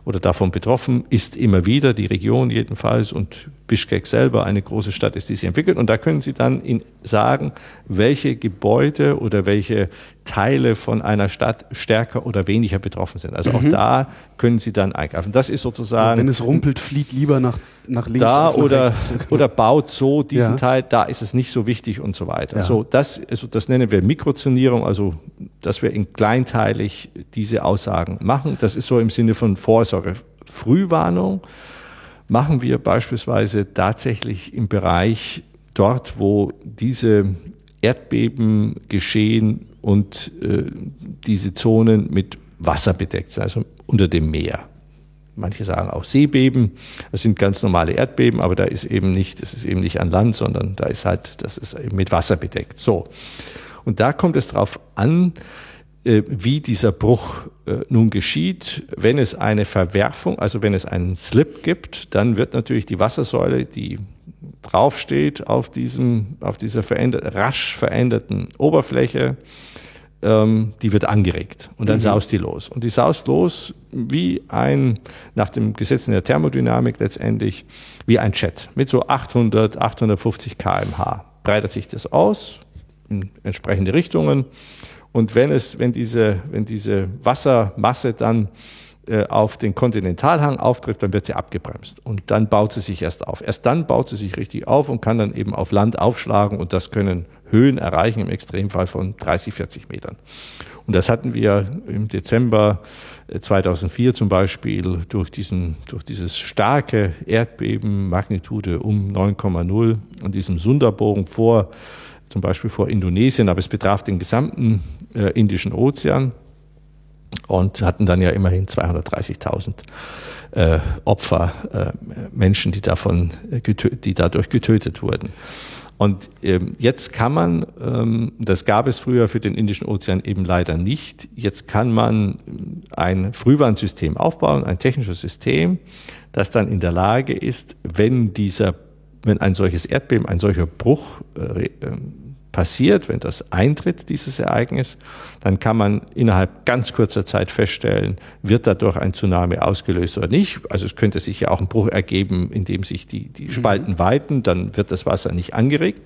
oder davon betroffen ist immer wieder, die Region jedenfalls und Bischkek selber eine große Stadt ist, die sich entwickelt. Und da können Sie dann in, sagen, welche Gebäude oder welche Teile von einer Stadt stärker oder weniger betroffen sind. Also mhm. auch da können Sie dann eingreifen. Das ist sozusagen. Also wenn es rumpelt, flieht lieber nach, nach links da nach oder, rechts. oder baut so diesen ja. Teil, da ist es nicht so wichtig und so weiter. Ja. So, das, also das nennen wir Mikrozonierung, also dass wir in kleinteilig diese Aussagen machen. Das ist so im Sinne von Vorsorge. Frühwarnung machen wir beispielsweise tatsächlich im Bereich dort, wo diese Erdbeben geschehen und äh, diese Zonen mit Wasser bedeckt sind, also unter dem Meer. Manche sagen auch Seebeben. Das sind ganz normale Erdbeben, aber da ist eben nicht, das ist eben nicht an Land, sondern da ist halt, das ist eben mit Wasser bedeckt. So. Und da kommt es darauf an, wie dieser Bruch äh, nun geschieht. Wenn es eine Verwerfung, also wenn es einen Slip gibt, dann wird natürlich die Wassersäule, die draufsteht auf diesem, auf dieser verändert, rasch veränderten Oberfläche, ähm, die wird angeregt und dann mhm. saust die los. Und die saust los wie ein, nach dem Gesetz der Thermodynamik letztendlich, wie ein Jet mit so 800, 850 kmh. Breitet sich das aus in entsprechende Richtungen und wenn es, wenn diese, wenn diese Wassermasse dann äh, auf den Kontinentalhang auftritt, dann wird sie abgebremst und dann baut sie sich erst auf. Erst dann baut sie sich richtig auf und kann dann eben auf Land aufschlagen und das können Höhen erreichen, im Extremfall von 30, 40 Metern. Und das hatten wir im Dezember 2004 äh, zum Beispiel durch, diesen, durch dieses starke Erdbeben, Magnitude um 9,0 an diesem Sunderbogen vor zum Beispiel vor Indonesien, aber es betraf den gesamten äh, Indischen Ozean und hatten dann ja immerhin 230.000 äh, Opfer, äh, Menschen, die, davon, die dadurch getötet wurden. Und ähm, jetzt kann man, ähm, das gab es früher für den Indischen Ozean eben leider nicht, jetzt kann man ein Frühwarnsystem aufbauen, ein technisches System, das dann in der Lage ist, wenn dieser wenn ein solches Erdbeben, ein solcher Bruch äh, ähm, passiert, wenn das eintritt, dieses Ereignis, dann kann man innerhalb ganz kurzer Zeit feststellen, wird dadurch ein Tsunami ausgelöst oder nicht. Also es könnte sich ja auch ein Bruch ergeben, indem sich die, die mhm. Spalten weiten, dann wird das Wasser nicht angeregt.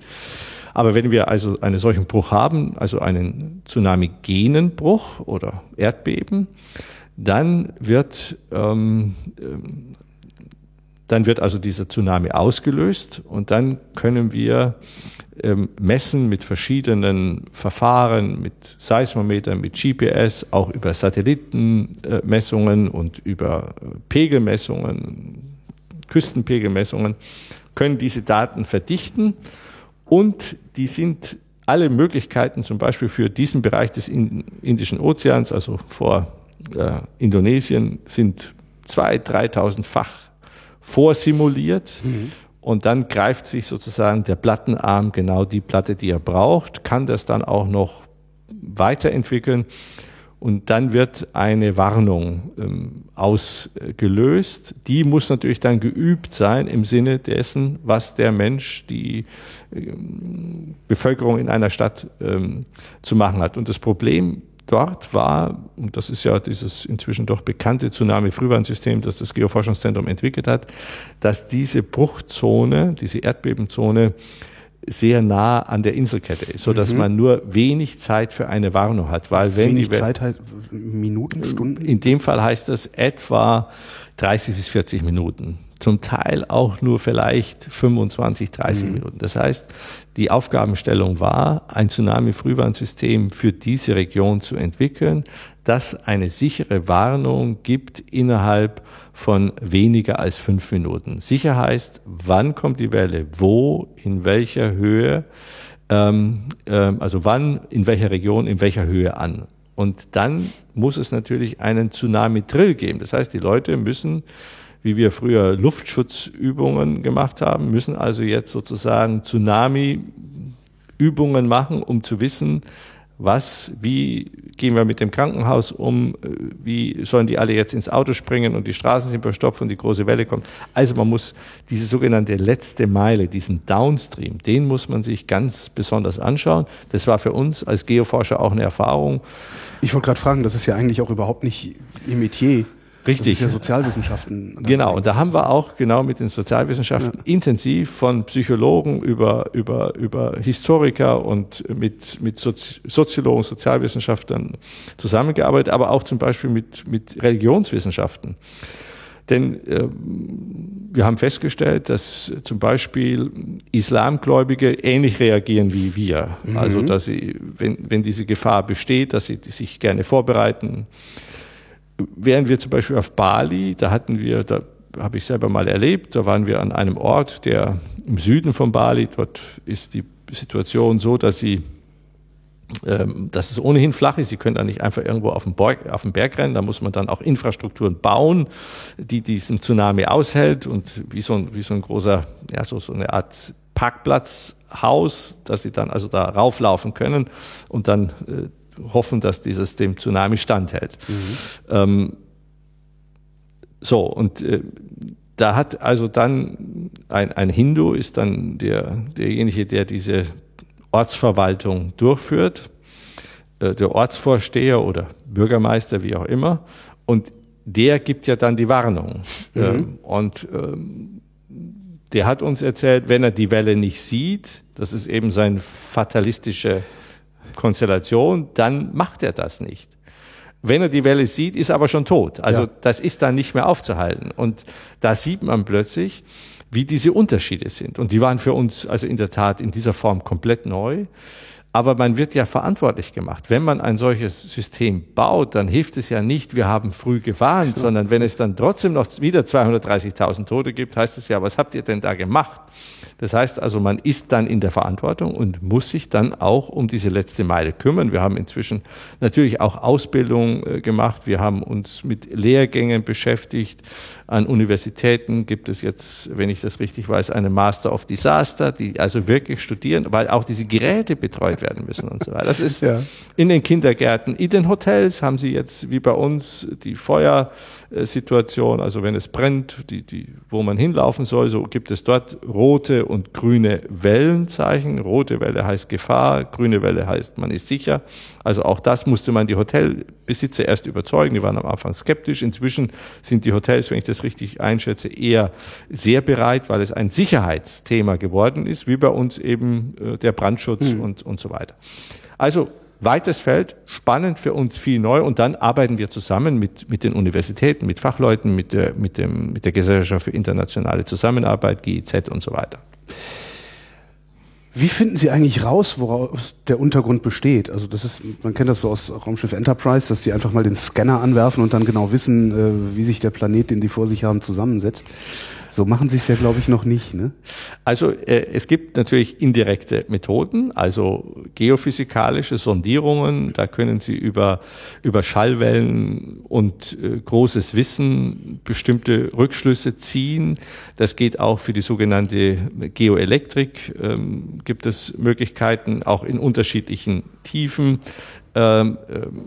Aber wenn wir also einen solchen Bruch haben, also einen Tsunami-Genenbruch oder Erdbeben, dann wird, ähm, ähm, dann wird also dieser Tsunami ausgelöst und dann können wir ähm, messen mit verschiedenen Verfahren, mit Seismometern, mit GPS, auch über Satellitenmessungen und über Pegelmessungen, Küstenpegelmessungen, können diese Daten verdichten und die sind alle Möglichkeiten, zum Beispiel für diesen Bereich des Indischen Ozeans, also vor äh, Indonesien, sind 2.000, 3.000-fach vorsimuliert. Mhm. Und dann greift sich sozusagen der Plattenarm genau die Platte, die er braucht, kann das dann auch noch weiterentwickeln. Und dann wird eine Warnung ähm, ausgelöst. Die muss natürlich dann geübt sein im Sinne dessen, was der Mensch, die ähm, Bevölkerung in einer Stadt ähm, zu machen hat. Und das Problem dort war, und das ist ja dieses inzwischen doch bekannte Tsunami-Frühwarnsystem, das das Geoforschungszentrum entwickelt hat, dass diese Bruchzone, diese Erdbebenzone sehr nah an der Inselkette ist, so dass mhm. man nur wenig Zeit für eine Warnung hat, weil wenn wenig Zeit heißt Minuten, Stunden. In dem Fall heißt das etwa 30 bis 40 Minuten zum Teil auch nur vielleicht 25, 30 mhm. Minuten. Das heißt, die Aufgabenstellung war, ein Tsunami-Frühwarnsystem für diese Region zu entwickeln, das eine sichere Warnung gibt innerhalb von weniger als fünf Minuten. Sicher heißt, wann kommt die Welle, wo, in welcher Höhe, ähm, ähm, also wann, in welcher Region, in welcher Höhe an. Und dann muss es natürlich einen Tsunami-Drill geben. Das heißt, die Leute müssen wie wir früher Luftschutzübungen gemacht haben, müssen also jetzt sozusagen Tsunami-Übungen machen, um zu wissen, was, wie gehen wir mit dem Krankenhaus um, wie sollen die alle jetzt ins Auto springen und die Straßen sind verstopft und die große Welle kommt. Also man muss diese sogenannte letzte Meile, diesen Downstream, den muss man sich ganz besonders anschauen. Das war für uns als Geoforscher auch eine Erfahrung. Ich wollte gerade fragen, das ist ja eigentlich auch überhaupt nicht Ihr Metier. Richtig. Das ist ja Sozialwissenschaften. Genau, und da haben wir auch genau mit den Sozialwissenschaften ja. intensiv von Psychologen über, über, über Historiker und mit, mit Sozi Soziologen, Sozialwissenschaftlern zusammengearbeitet, aber auch zum Beispiel mit, mit Religionswissenschaften. Denn äh, wir haben festgestellt, dass zum Beispiel Islamgläubige ähnlich reagieren wie wir. Mhm. Also, dass sie, wenn, wenn diese Gefahr besteht, dass sie sich gerne vorbereiten, wären wir zum Beispiel auf Bali, da hatten wir, da habe ich selber mal erlebt, da waren wir an einem Ort, der im Süden von Bali, dort ist die Situation so, dass sie ähm, dass es ohnehin flach ist. Sie können da nicht einfach irgendwo auf den, Berg, auf den Berg rennen. Da muss man dann auch Infrastrukturen bauen, die diesen Tsunami aushält und wie so ein, wie so ein großer, ja, so, so eine Art Parkplatzhaus, dass sie dann also da rauflaufen können und dann äh, hoffen, dass dieses dem Tsunami standhält. Mhm. Ähm, so, und äh, da hat also dann ein, ein Hindu ist dann der, derjenige, der diese Ortsverwaltung durchführt, äh, der Ortsvorsteher oder Bürgermeister, wie auch immer. Und der gibt ja dann die Warnung. Mhm. Ähm, und ähm, der hat uns erzählt, wenn er die Welle nicht sieht, das ist eben sein fatalistischer Konstellation, dann macht er das nicht. Wenn er die Welle sieht, ist er aber schon tot. Also ja. das ist dann nicht mehr aufzuhalten. Und da sieht man plötzlich, wie diese Unterschiede sind. Und die waren für uns also in der Tat in dieser Form komplett neu. Aber man wird ja verantwortlich gemacht. Wenn man ein solches System baut, dann hilft es ja nicht, wir haben früh gewarnt, ja. sondern wenn es dann trotzdem noch wieder 230.000 Tote gibt, heißt es ja, was habt ihr denn da gemacht? Das heißt also, man ist dann in der Verantwortung und muss sich dann auch um diese letzte Meile kümmern. Wir haben inzwischen natürlich auch Ausbildung äh, gemacht. Wir haben uns mit Lehrgängen beschäftigt. An Universitäten gibt es jetzt, wenn ich das richtig weiß, einen Master of Disaster, die also wirklich studieren, weil auch diese Geräte betreut werden müssen und so weiter. Das ist ja. in den Kindergärten, in den Hotels haben sie jetzt wie bei uns die Feuersituation, also wenn es brennt, die, die, wo man hinlaufen soll, so gibt es dort rote und grüne Wellenzeichen. Rote Welle heißt Gefahr, grüne Welle heißt man ist sicher. Also auch das musste man die Hotelbesitzer erst überzeugen. Die waren am Anfang skeptisch. Inzwischen sind die Hotels, wenn ich das richtig einschätze, eher sehr bereit, weil es ein Sicherheitsthema geworden ist, wie bei uns eben äh, der Brandschutz mhm. und, und so weiter. Also weites Feld, spannend für uns, viel neu. Und dann arbeiten wir zusammen mit, mit den Universitäten, mit Fachleuten, mit der, mit, dem, mit der Gesellschaft für internationale Zusammenarbeit, GIZ und so weiter. Wie finden Sie eigentlich raus, woraus der Untergrund besteht? Also das ist, man kennt das so aus Raumschiff Enterprise, dass die einfach mal den Scanner anwerfen und dann genau wissen, äh, wie sich der Planet, den die vor sich haben, zusammensetzt. So machen sie es ja, glaube ich, noch nicht. Ne? Also äh, es gibt natürlich indirekte Methoden, also geophysikalische Sondierungen. Da können Sie über, über Schallwellen und äh, großes Wissen bestimmte Rückschlüsse ziehen. Das geht auch für die sogenannte Geoelektrik. Ähm, gibt es Möglichkeiten, auch in unterschiedlichen Tiefen. Ähm, ähm,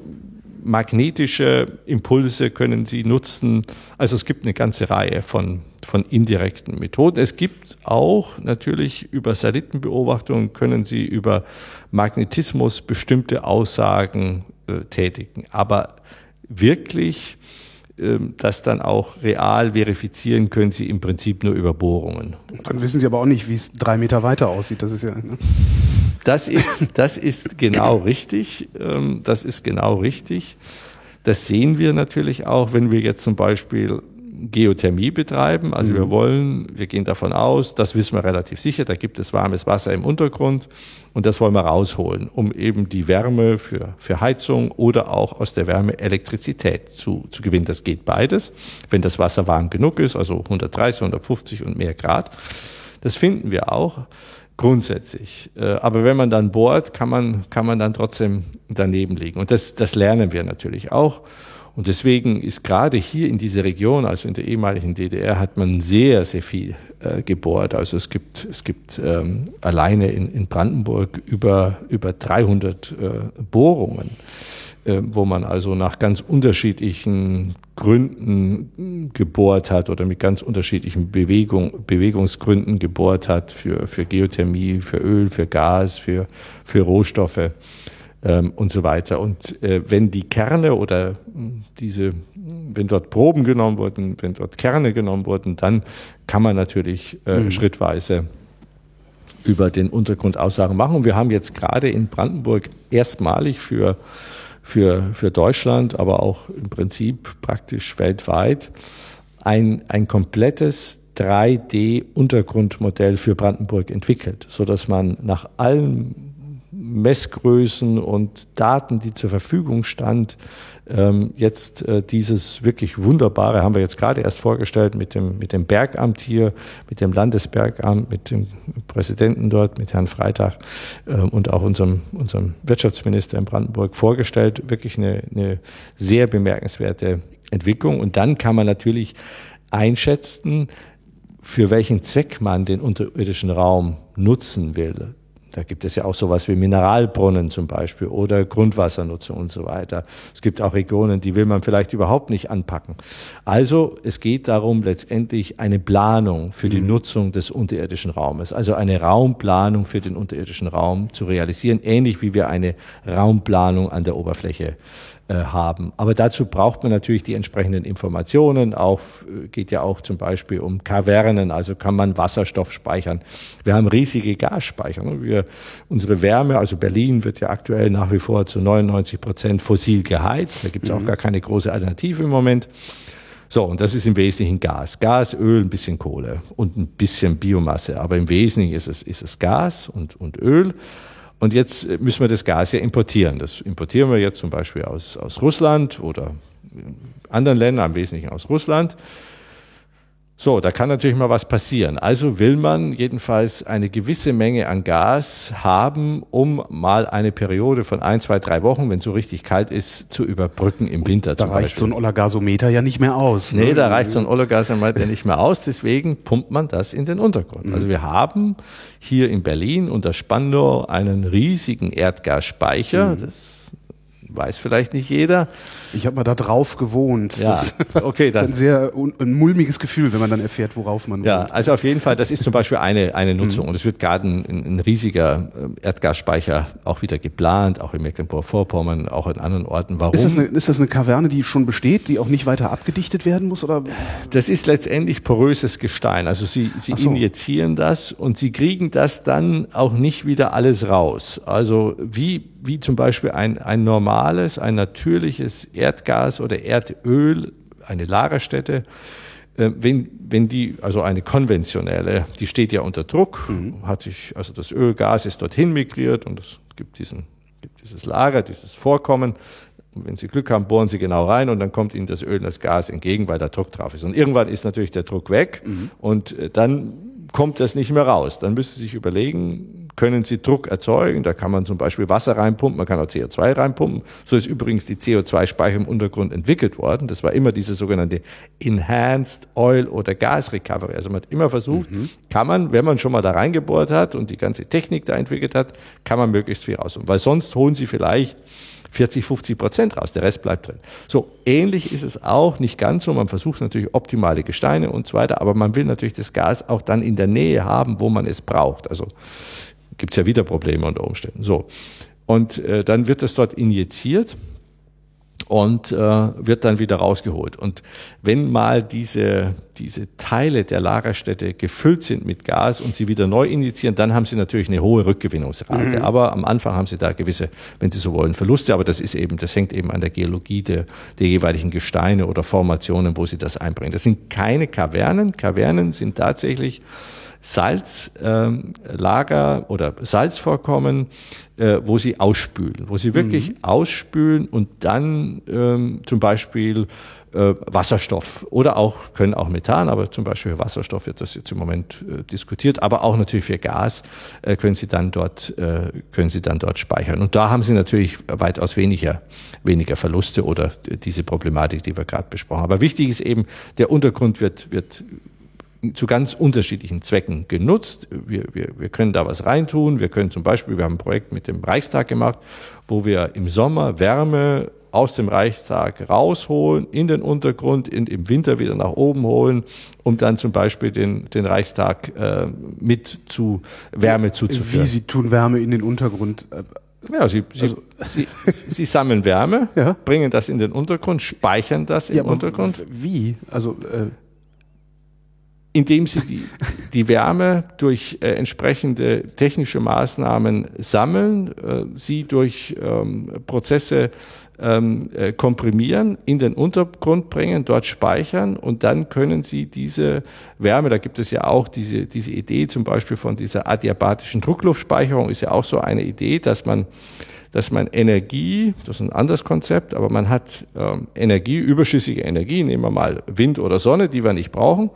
magnetische Impulse können Sie nutzen. Also es gibt eine ganze Reihe von, von indirekten Methoden. Es gibt auch natürlich über Satellitenbeobachtungen können Sie über Magnetismus bestimmte Aussagen äh, tätigen. Aber wirklich das dann auch real verifizieren können Sie im Prinzip nur über Bohrungen. Dann wissen Sie aber auch nicht, wie es drei Meter weiter aussieht. Das ist ja. Ne? Das ist, das ist genau richtig. Ähm, das ist genau richtig. Das sehen wir natürlich auch, wenn wir jetzt zum Beispiel Geothermie betreiben. Also mhm. wir wollen, wir gehen davon aus, das wissen wir relativ sicher, da gibt es warmes Wasser im Untergrund und das wollen wir rausholen, um eben die Wärme für, für Heizung oder auch aus der Wärme Elektrizität zu, zu gewinnen. Das geht beides, wenn das Wasser warm genug ist, also 130, 150 und mehr Grad. Das finden wir auch grundsätzlich. Äh, aber wenn man dann bohrt, kann man, kann man dann trotzdem daneben liegen. Und das, das lernen wir natürlich auch. Und deswegen ist gerade hier in dieser Region, also in der ehemaligen DDR, hat man sehr, sehr viel äh, gebohrt. Also es gibt, es gibt ähm, alleine in, in Brandenburg über, über 300 äh, Bohrungen, äh, wo man also nach ganz unterschiedlichen Gründen gebohrt hat oder mit ganz unterschiedlichen Bewegung, Bewegungsgründen gebohrt hat für, für Geothermie, für Öl, für Gas, für, für Rohstoffe ähm, und so weiter. Und äh, wenn die Kerne oder diese, wenn dort Proben genommen wurden, wenn dort Kerne genommen wurden, dann kann man natürlich äh, mhm. schrittweise über den Untergrund Aussagen machen. Und wir haben jetzt gerade in Brandenburg erstmalig für, für, für Deutschland, aber auch im Prinzip praktisch weltweit ein, ein komplettes 3D-Untergrundmodell für Brandenburg entwickelt, so dass man nach allen Messgrößen und Daten, die zur Verfügung stand, ähm, jetzt äh, dieses wirklich wunderbare, haben wir jetzt gerade erst vorgestellt mit dem, mit dem Bergamt hier, mit dem Landesbergamt, mit dem Präsidenten dort, mit Herrn Freitag ähm, und auch unserem, unserem Wirtschaftsminister in Brandenburg vorgestellt. Wirklich eine, eine sehr bemerkenswerte Entwicklung. Und dann kann man natürlich einschätzen, für welchen Zweck man den unterirdischen Raum nutzen will. Da gibt es ja auch sowas wie Mineralbrunnen zum Beispiel oder Grundwassernutzung und so weiter. Es gibt auch Regionen, die will man vielleicht überhaupt nicht anpacken. Also es geht darum, letztendlich eine Planung für die mhm. Nutzung des unterirdischen Raumes, also eine Raumplanung für den unterirdischen Raum zu realisieren, ähnlich wie wir eine Raumplanung an der Oberfläche haben. Aber dazu braucht man natürlich die entsprechenden Informationen. Auch äh, geht ja auch zum Beispiel um Kavernen, also kann man Wasserstoff speichern. Wir haben riesige Gasspeicher. Ne? Wir, unsere Wärme, also Berlin wird ja aktuell nach wie vor zu 99 Prozent fossil geheizt. Da gibt es auch mhm. gar keine große Alternative im Moment. So, und das ist im Wesentlichen Gas. Gas, Öl, ein bisschen Kohle und ein bisschen Biomasse. Aber im Wesentlichen ist es, ist es Gas und, und Öl. Und jetzt müssen wir das Gas ja importieren. Das importieren wir jetzt zum Beispiel aus, aus Russland oder anderen Ländern, am Wesentlichen aus Russland. So, da kann natürlich mal was passieren. Also will man jedenfalls eine gewisse Menge an Gas haben, um mal eine Periode von ein, zwei, drei Wochen, wenn es so richtig kalt ist, zu überbrücken im Winter. Da reicht Beispiel. so ein Olagasometer ja nicht mehr aus. Ne? Nee, da reicht so ein Olagasometer nicht mehr aus. Deswegen pumpt man das in den Untergrund. Mhm. Also wir haben hier in Berlin unter Spandau einen riesigen Erdgasspeicher. Mhm. Das weiß vielleicht nicht jeder. Ich habe mal da drauf gewohnt. Ja, das okay, dann. ist ein sehr ein mulmiges Gefühl, wenn man dann erfährt, worauf man ja, wohnt. Ja, also auf jeden Fall, das ist zum Beispiel eine, eine Nutzung. Mhm. Und es wird gerade ein, ein, riesiger äh, Erdgasspeicher auch wieder geplant, auch in Mecklenburg-Vorpommern, auch in anderen Orten. Warum? Ist das, eine, ist das eine Kaverne, die schon besteht, die auch nicht weiter abgedichtet werden muss? Oder? Das ist letztendlich poröses Gestein. Also Sie, Sie so. injizieren das und Sie kriegen das dann auch nicht wieder alles raus. Also wie wie zum Beispiel ein, ein normales, ein natürliches Erdgas oder Erdöl, eine Lagerstätte, äh, wenn, wenn die, also eine konventionelle, die steht ja unter Druck, mhm. hat sich, also das Ölgas ist dorthin migriert und es gibt diesen, gibt dieses Lager, dieses Vorkommen. Und wenn Sie Glück haben, bohren Sie genau rein und dann kommt Ihnen das Öl und das Gas entgegen, weil da Druck drauf ist. Und irgendwann ist natürlich der Druck weg mhm. und äh, dann kommt das nicht mehr raus. Dann müssen Sie sich überlegen, können sie Druck erzeugen. Da kann man zum Beispiel Wasser reinpumpen, man kann auch CO2 reinpumpen. So ist übrigens die CO2-Speicher im Untergrund entwickelt worden. Das war immer diese sogenannte Enhanced Oil oder Gas Recovery. Also man hat immer versucht, mhm. kann man, wenn man schon mal da reingebohrt hat und die ganze Technik da entwickelt hat, kann man möglichst viel raus. Weil sonst holen sie vielleicht 40, 50 Prozent raus, der Rest bleibt drin. So, ähnlich ist es auch, nicht ganz so, man versucht natürlich optimale Gesteine und so weiter, aber man will natürlich das Gas auch dann in der Nähe haben, wo man es braucht. Also gibt es ja wieder Probleme unter Umständen. So. Und äh, dann wird das dort injiziert und äh, wird dann wieder rausgeholt. Und wenn mal diese, diese Teile der Lagerstätte gefüllt sind mit Gas und sie wieder neu injizieren, dann haben sie natürlich eine hohe Rückgewinnungsrate. Mhm. Aber am Anfang haben sie da gewisse, wenn sie so wollen, Verluste. Aber das ist eben, das hängt eben an der Geologie der, der jeweiligen Gesteine oder Formationen, wo sie das einbringen. Das sind keine Kavernen. Kavernen sind tatsächlich Salzlager ähm, oder Salzvorkommen, äh, wo sie ausspülen, wo sie wirklich mhm. ausspülen und dann ähm, zum Beispiel äh, Wasserstoff oder auch können auch Methan, aber zum Beispiel für Wasserstoff wird das jetzt im Moment äh, diskutiert, aber auch natürlich für Gas äh, können sie dann dort äh, können sie dann dort speichern und da haben sie natürlich weitaus weniger weniger Verluste oder diese Problematik, die wir gerade besprochen haben. Aber wichtig ist eben der Untergrund wird wird zu ganz unterschiedlichen Zwecken genutzt. Wir, wir, wir können da was reintun. Wir können zum Beispiel, wir haben ein Projekt mit dem Reichstag gemacht, wo wir im Sommer Wärme aus dem Reichstag rausholen, in den Untergrund, in, im Winter wieder nach oben holen, um dann zum Beispiel den, den Reichstag äh, mit zu Wärme zuzuführen. Wie Sie tun Wärme in den Untergrund? Ja, sie, sie, also, sie, sie, sammeln Wärme, ja? bringen das in den Untergrund, speichern das im ja, Untergrund. Wie? Also äh indem sie die, die Wärme durch äh, entsprechende technische Maßnahmen sammeln, äh, sie durch ähm, Prozesse ähm, äh, komprimieren, in den Untergrund bringen, dort speichern und dann können Sie diese Wärme, da gibt es ja auch diese, diese Idee zum Beispiel von dieser adiabatischen Druckluftspeicherung, ist ja auch so eine Idee, dass man dass man Energie, das ist ein anderes Konzept, aber man hat ähm, Energie, überschüssige Energie, nehmen wir mal Wind oder Sonne, die wir nicht brauchen,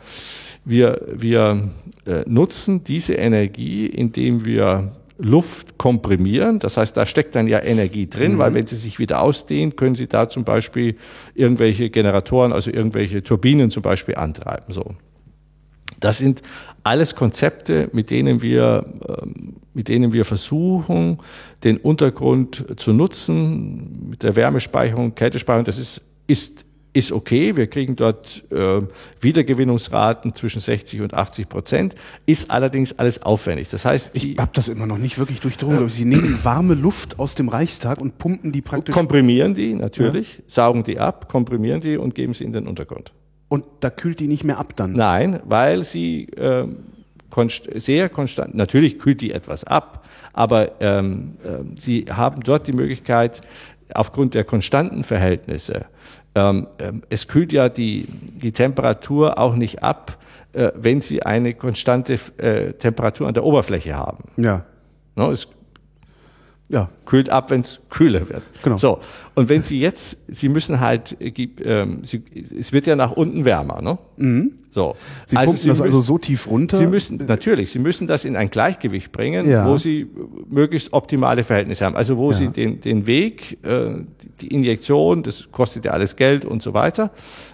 wir, wir äh, nutzen diese Energie, indem wir Luft komprimieren. Das heißt, da steckt dann ja Energie drin, mhm. weil wenn sie sich wieder ausdehnt, können Sie da zum Beispiel irgendwelche Generatoren, also irgendwelche Turbinen zum Beispiel antreiben. So. Das sind alles Konzepte, mit denen wir, ähm, mit denen wir versuchen, den Untergrund zu nutzen, mit der Wärmespeicherung, Kältespeicherung. Das ist, ist ist okay. Wir kriegen dort äh, Wiedergewinnungsraten zwischen 60 und 80 Prozent, ist allerdings alles aufwendig. Das heißt, ich habe das immer noch nicht wirklich durchdrungen. Äh, Sie nehmen warme Luft aus dem Reichstag und pumpen die praktisch. Komprimieren die natürlich, ja. saugen die ab, komprimieren die und geben sie in den Untergrund. Und da kühlt die nicht mehr ab dann? Nein, weil sie äh, konst sehr konstant, natürlich kühlt die etwas ab, aber ähm, äh, sie haben dort die Möglichkeit, aufgrund der konstanten Verhältnisse ähm, ähm, es kühlt ja die, die Temperatur auch nicht ab, äh, wenn Sie eine konstante äh, Temperatur an der Oberfläche haben. Ja. No, es, ja. kühlt ab, wenn es kühler wird. Genau. So. Und wenn Sie jetzt, Sie müssen halt, äh, ähm, Sie, es wird ja nach unten wärmer, ne? Mhm. So. Sie also pumpen Sie das also müssen, also so tief runter? Sie müssen, natürlich, Sie müssen das in ein Gleichgewicht bringen, ja. wo Sie möglichst optimale Verhältnisse haben. Also wo ja. Sie den, den Weg, äh, die Injektion, das kostet ja alles Geld und so weiter,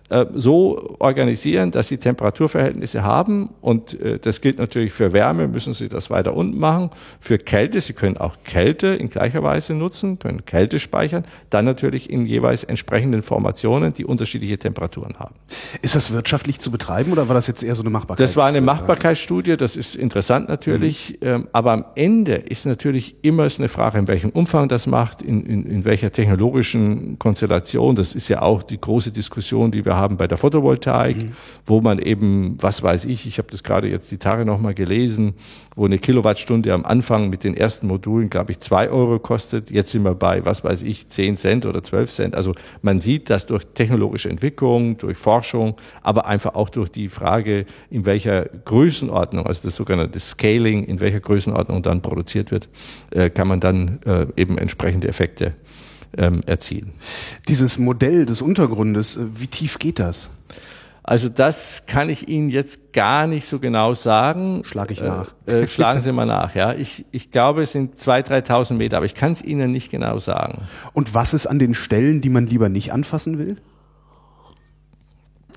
äh, so organisieren, dass sie Temperaturverhältnisse haben. Und äh, das gilt natürlich für Wärme, müssen sie das weiter unten machen. Für Kälte, sie können auch Kälte in gleicher Weise nutzen, können Kälte speichern, dann natürlich in jeweils entsprechenden Formationen, die unterschiedliche Temperaturen haben. Ist das wirtschaftlich zu betreiben oder war das jetzt eher so eine Machbarkeit? Das war eine Machbarkeitsstudie, das ist interessant natürlich, mhm. Ähm, aber am Ende ist natürlich immer eine Frage, in welchem Umfang das macht, in, in, in welcher technologischen Konstellation. Das ist ja auch die große Diskussion, die wir haben bei der Photovoltaik, mhm. wo man eben, was weiß ich, ich habe das gerade jetzt die Tage nochmal gelesen, wo eine Kilowattstunde am Anfang mit den ersten Modulen, glaube ich, zwei Euro kostet. Jetzt sind wir bei, was weiß ich, zehn Cent oder zwölf Cent. Also man sieht, dass durch technologische Entwicklung, durch Forschung, aber einfach auch durch die Frage, in welcher Größenordnung, also das sogenannte Scaling, in welcher Größenordnung dann produziert wird, äh, kann man dann äh, eben entsprechende Effekte ähm, erzielen. Dieses Modell des Untergrundes, äh, wie tief geht das? Also das kann ich Ihnen jetzt gar nicht so genau sagen. Schlage ich nach. Äh, äh, schlagen Sie mal nach, ja. Ich, ich glaube, es sind 2.000, 3.000 Meter, aber ich kann es Ihnen nicht genau sagen. Und was ist an den Stellen, die man lieber nicht anfassen will?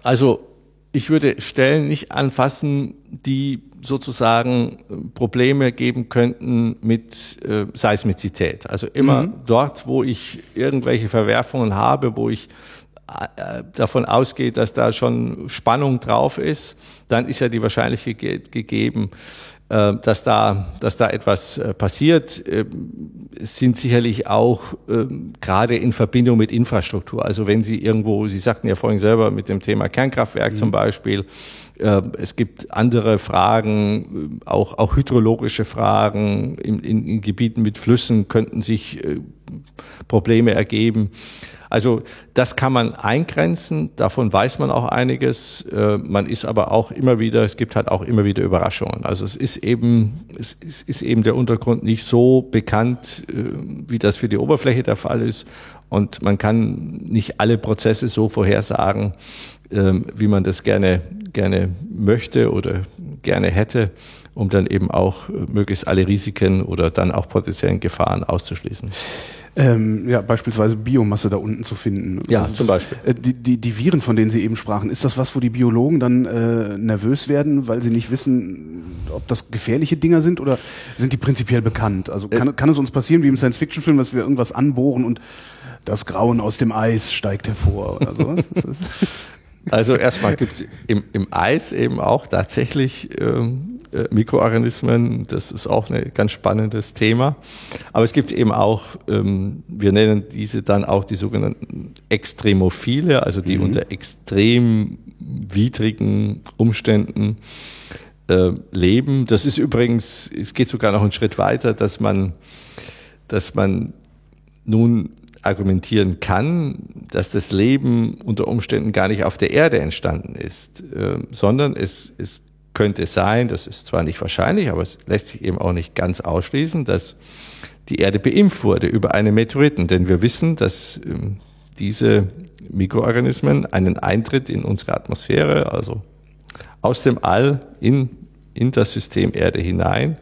Also ich würde Stellen nicht anfassen, die sozusagen äh, Probleme geben könnten mit äh, Seismizität. Also immer mhm. dort, wo ich irgendwelche Verwerfungen habe, wo ich äh, davon ausgehe, dass da schon Spannung drauf ist, dann ist ja die Wahrscheinlichkeit gegeben, äh, dass da, dass da etwas äh, passiert, sind sicherlich auch gerade in Verbindung mit Infrastruktur. Also wenn Sie irgendwo, Sie sagten ja vorhin selber mit dem Thema Kernkraftwerk mhm. zum Beispiel, es gibt andere Fragen, auch, auch hydrologische Fragen. In, in, in Gebieten mit Flüssen könnten sich Probleme ergeben. Also das kann man eingrenzen, davon weiß man auch einiges. Äh, man ist aber auch immer wieder, es gibt halt auch immer wieder Überraschungen. Also es ist eben, es ist eben der Untergrund nicht so bekannt, äh, wie das für die Oberfläche der Fall ist. Und man kann nicht alle Prozesse so vorhersagen, ähm, wie man das gerne, gerne möchte oder gerne hätte um dann eben auch äh, möglichst alle Risiken oder dann auch potenziellen Gefahren auszuschließen. Ähm, ja, beispielsweise Biomasse da unten zu finden. Ja, also zum das, Beispiel. Äh, die, die, die Viren, von denen Sie eben sprachen, ist das was, wo die Biologen dann äh, nervös werden, weil sie nicht wissen, ob das gefährliche Dinger sind oder sind die prinzipiell bekannt? Also kann, äh, kann es uns passieren, wie im Science-Fiction-Film, dass wir irgendwas anbohren und das Grauen aus dem Eis steigt hervor oder so? also erstmal gibt es im, im Eis eben auch tatsächlich ähm, äh, Mikroorganismen. Das ist auch ein ganz spannendes Thema. Aber es gibt eben auch, ähm, wir nennen diese dann auch die sogenannten Extremophile, also die mhm. unter extrem widrigen Umständen äh, leben. Das ist übrigens, es geht sogar noch einen Schritt weiter, dass man, dass man nun argumentieren kann, dass das Leben unter Umständen gar nicht auf der Erde entstanden ist, äh, sondern es, es könnte sein, das ist zwar nicht wahrscheinlich, aber es lässt sich eben auch nicht ganz ausschließen, dass die Erde beimpft wurde über einen Meteoriten. Denn wir wissen, dass ähm, diese Mikroorganismen einen Eintritt in unsere Atmosphäre, also aus dem All in, in das System Erde hinein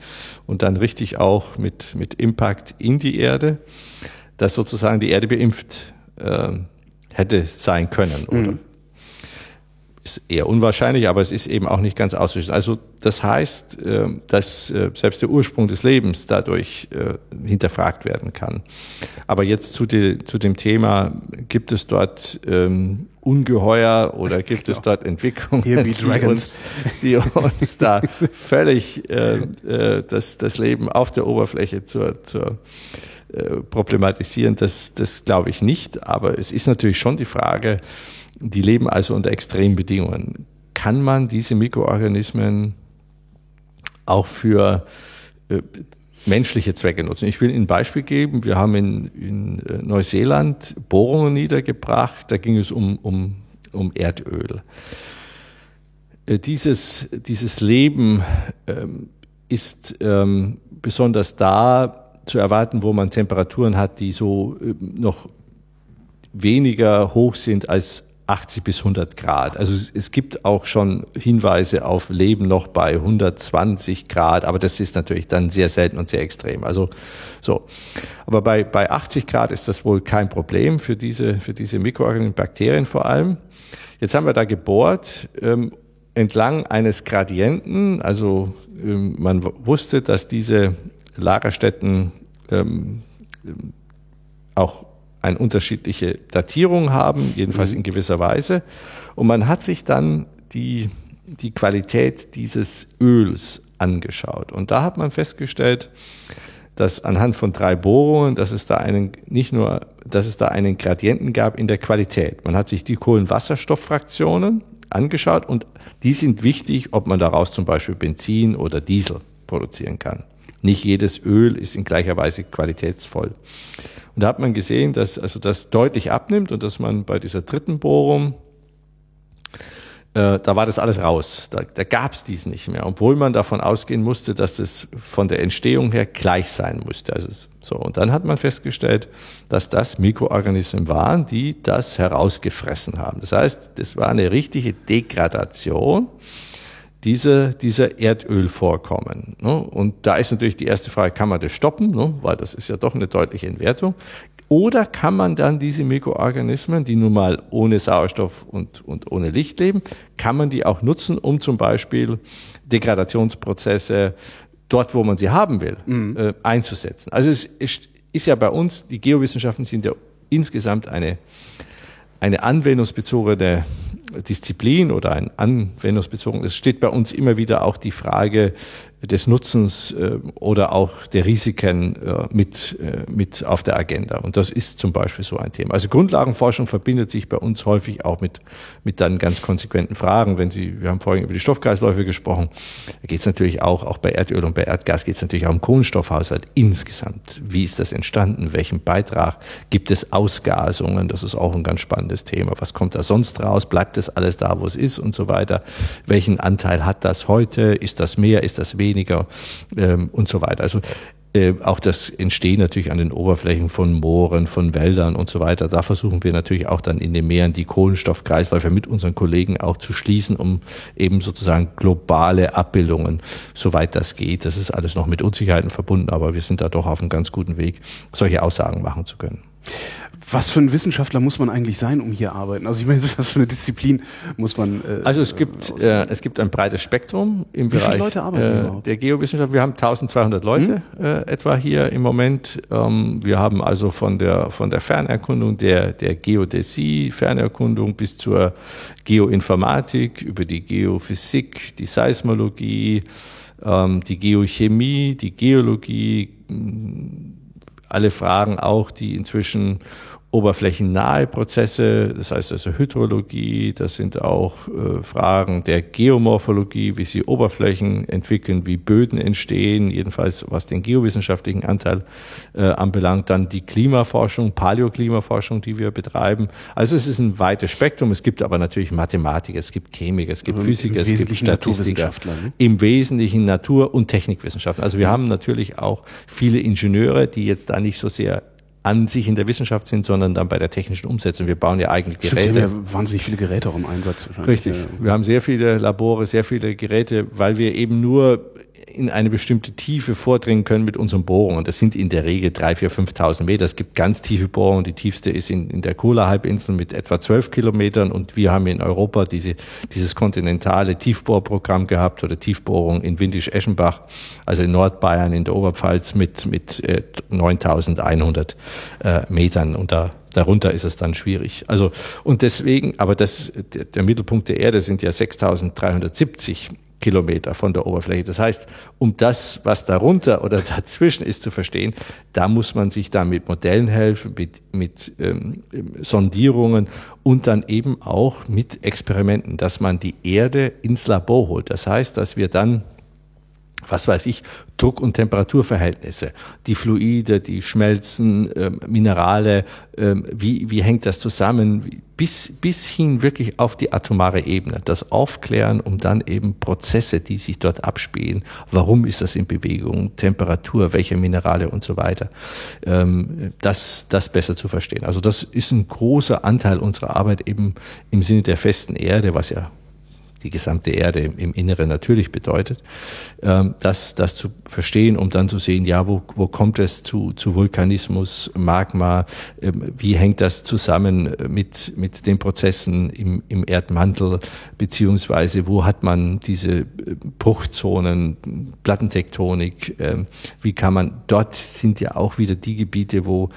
und dann richtig auch mit, mit Impact in die Erde, dass sozusagen die Erde beimpft äh, hätte sein können. Oder mhm ist eher unwahrscheinlich, aber es ist eben auch nicht ganz auszuschließen. Also das heißt, äh, dass äh, selbst der Ursprung des Lebens dadurch äh, hinterfragt werden kann. Aber jetzt zu, die, zu dem Thema, gibt es dort ähm, Ungeheuer oder gibt es dort Entwicklungen, die uns, die uns da völlig äh, äh, das, das Leben auf der Oberfläche zur, zur äh, problematisieren? Das, das glaube ich nicht. Aber es ist natürlich schon die Frage, die leben also unter extremen Bedingungen. Kann man diese Mikroorganismen auch für äh, menschliche Zwecke nutzen? Ich will Ihnen ein Beispiel geben. Wir haben in, in äh, Neuseeland Bohrungen niedergebracht. Da ging es um, um, um Erdöl. Äh, dieses, dieses Leben ähm, ist ähm, besonders da, zu erwarten, wo man Temperaturen hat, die so äh, noch weniger hoch sind als 80 bis 100 Grad. Also es gibt auch schon Hinweise auf Leben noch bei 120 Grad, aber das ist natürlich dann sehr selten und sehr extrem. Also so. Aber bei, bei 80 Grad ist das wohl kein Problem für diese, für diese Mikroorganismen, Bakterien vor allem. Jetzt haben wir da gebohrt ähm, entlang eines Gradienten. Also ähm, man wusste, dass diese Lagerstätten ähm, auch eine unterschiedliche Datierung haben, jedenfalls mhm. in gewisser Weise. Und man hat sich dann die, die Qualität dieses Öls angeschaut. Und da hat man festgestellt, dass anhand von drei Bohrungen, dass es da einen, nicht nur, dass es da einen Gradienten gab in der Qualität. Man hat sich die Kohlenwasserstofffraktionen angeschaut und die sind wichtig, ob man daraus zum Beispiel Benzin oder Diesel produzieren kann. Nicht jedes Öl ist in gleicher Weise qualitätsvoll. Und da hat man gesehen, dass also das deutlich abnimmt und dass man bei dieser dritten Bohrung äh, da war das alles raus. Da, da gab es dies nicht mehr, obwohl man davon ausgehen musste, dass das von der Entstehung her gleich sein musste. Also so und dann hat man festgestellt, dass das Mikroorganismen waren, die das herausgefressen haben. Das heißt, das war eine richtige Degradation dieser, dieser Erdölvorkommen. Ne? Und da ist natürlich die erste Frage, kann man das stoppen? Ne? Weil das ist ja doch eine deutliche Entwertung. Oder kann man dann diese Mikroorganismen, die nun mal ohne Sauerstoff und, und ohne Licht leben, kann man die auch nutzen, um zum Beispiel Degradationsprozesse dort, wo man sie haben will, mhm. äh, einzusetzen. Also es ist, ist ja bei uns, die Geowissenschaften sind ja insgesamt eine, eine anwendungsbezogene Disziplin oder ein anwendungsbezogen. Es steht bei uns immer wieder auch die Frage, des Nutzens äh, oder auch der Risiken äh, mit, äh, mit auf der Agenda. Und das ist zum Beispiel so ein Thema. Also Grundlagenforschung verbindet sich bei uns häufig auch mit, mit dann ganz konsequenten Fragen. Wenn Sie, wir haben vorhin über die Stoffkreisläufe gesprochen, da geht es natürlich auch, auch bei Erdöl und bei Erdgas geht es natürlich auch um Kohlenstoffhaushalt insgesamt. Wie ist das entstanden? Welchen Beitrag gibt es Ausgasungen? Das ist auch ein ganz spannendes Thema. Was kommt da sonst raus? Bleibt das alles da, wo es ist und so weiter? Welchen Anteil hat das heute? Ist das mehr? Ist das weniger? Weniger ähm, und so weiter. Also äh, auch das Entstehen natürlich an den Oberflächen von Mooren, von Wäldern und so weiter. Da versuchen wir natürlich auch dann in den Meeren die Kohlenstoffkreisläufe mit unseren Kollegen auch zu schließen, um eben sozusagen globale Abbildungen, soweit das geht. Das ist alles noch mit Unsicherheiten verbunden, aber wir sind da doch auf einem ganz guten Weg, solche Aussagen machen zu können. Was für ein Wissenschaftler muss man eigentlich sein, um hier arbeiten? Also ich meine, was für eine Disziplin muss man? Äh, also es gibt äh, es gibt ein breites Spektrum im Wie Bereich viele Leute arbeiten äh, der Geowissenschaft. Wir haben 1200 Leute hm? äh, etwa hier im Moment. Ähm, wir haben also von der von der Fernerkundung der der Geodäsie Fernerkundung bis zur Geoinformatik über die Geophysik, die Seismologie, ähm, die Geochemie, die Geologie alle Fragen auch, die inzwischen oberflächennahe Prozesse, das heißt also Hydrologie, das sind auch äh, Fragen der Geomorphologie, wie sie Oberflächen entwickeln, wie Böden entstehen, jedenfalls was den geowissenschaftlichen Anteil äh, anbelangt, dann die Klimaforschung, Paläoklimaforschung, die wir betreiben. Also es ist ein weites Spektrum, es gibt aber natürlich Mathematiker, es gibt Chemiker, es gibt Physiker, es gibt Statistiker, ne? im Wesentlichen Natur- und Technikwissenschaften. Also wir haben natürlich auch viele Ingenieure, die jetzt da nicht so sehr an sich in der Wissenschaft sind, sondern dann bei der technischen Umsetzung. Wir bauen ja eigene Geräte. Stimmt, Sie haben ja wahnsinnig viele Geräte auch im Einsatz. Richtig. Wir haben sehr viele Labore, sehr viele Geräte, weil wir eben nur in eine bestimmte Tiefe vordringen können mit unseren Bohrungen. Das sind in der Regel drei, vier, 5.000 Meter. Es gibt ganz tiefe Bohrungen. Die tiefste ist in, in der Kola-Halbinsel mit etwa 12 Kilometern. Und wir haben in Europa diese, dieses kontinentale Tiefbohrprogramm gehabt oder Tiefbohrung in Windisch-Eschenbach, also in Nordbayern, in der Oberpfalz mit, mit äh, 9.100 äh, Metern. Und da darunter ist es dann schwierig. Also, und deswegen, aber das, der Mittelpunkt der Erde sind ja 6370 Kilometer von der Oberfläche. Das heißt, um das, was darunter oder dazwischen ist, zu verstehen, da muss man sich da mit Modellen helfen, mit, mit ähm, Sondierungen und dann eben auch mit Experimenten, dass man die Erde ins Labor holt. Das heißt, dass wir dann was weiß ich, Druck- und Temperaturverhältnisse, die Fluide, die Schmelzen, ähm, Minerale, ähm, wie, wie hängt das zusammen, bis, bis hin wirklich auf die atomare Ebene, das Aufklären, um dann eben Prozesse, die sich dort abspielen, warum ist das in Bewegung, Temperatur, welche Minerale und so weiter, ähm, das, das besser zu verstehen. Also das ist ein großer Anteil unserer Arbeit eben im Sinne der festen Erde, was ja die gesamte Erde im Inneren natürlich bedeutet, ähm, das, das zu verstehen, um dann zu sehen, ja, wo, wo kommt es zu, zu Vulkanismus, Magma, ähm, wie hängt das zusammen mit, mit den Prozessen im, im Erdmantel, beziehungsweise wo hat man diese äh, Bruchzonen, Plattentektonik, ähm, wie kann man, dort sind ja auch wieder die Gebiete, wo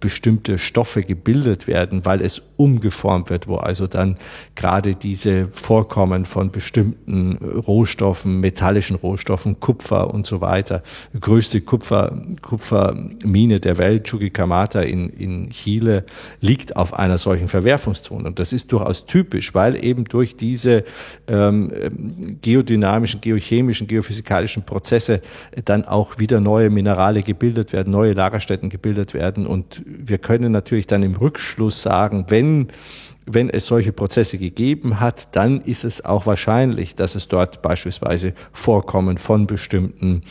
bestimmte Stoffe gebildet werden, weil es umgeformt wird, wo also dann gerade diese Vorkommen Vorkommen von bestimmten Rohstoffen, metallischen Rohstoffen, Kupfer und so weiter. Größte Kupfer, Kupfermine der Welt, Chuquicamata in, in Chile, liegt auf einer solchen Verwerfungszone. Und das ist durchaus typisch, weil eben durch diese ähm, geodynamischen, geochemischen, geophysikalischen Prozesse dann auch wieder neue Minerale gebildet werden, neue Lagerstätten gebildet werden. Und wir können natürlich dann im Rückschluss sagen, wenn wenn es solche Prozesse gegeben hat, dann ist es auch wahrscheinlich, dass es dort beispielsweise Vorkommen von bestimmten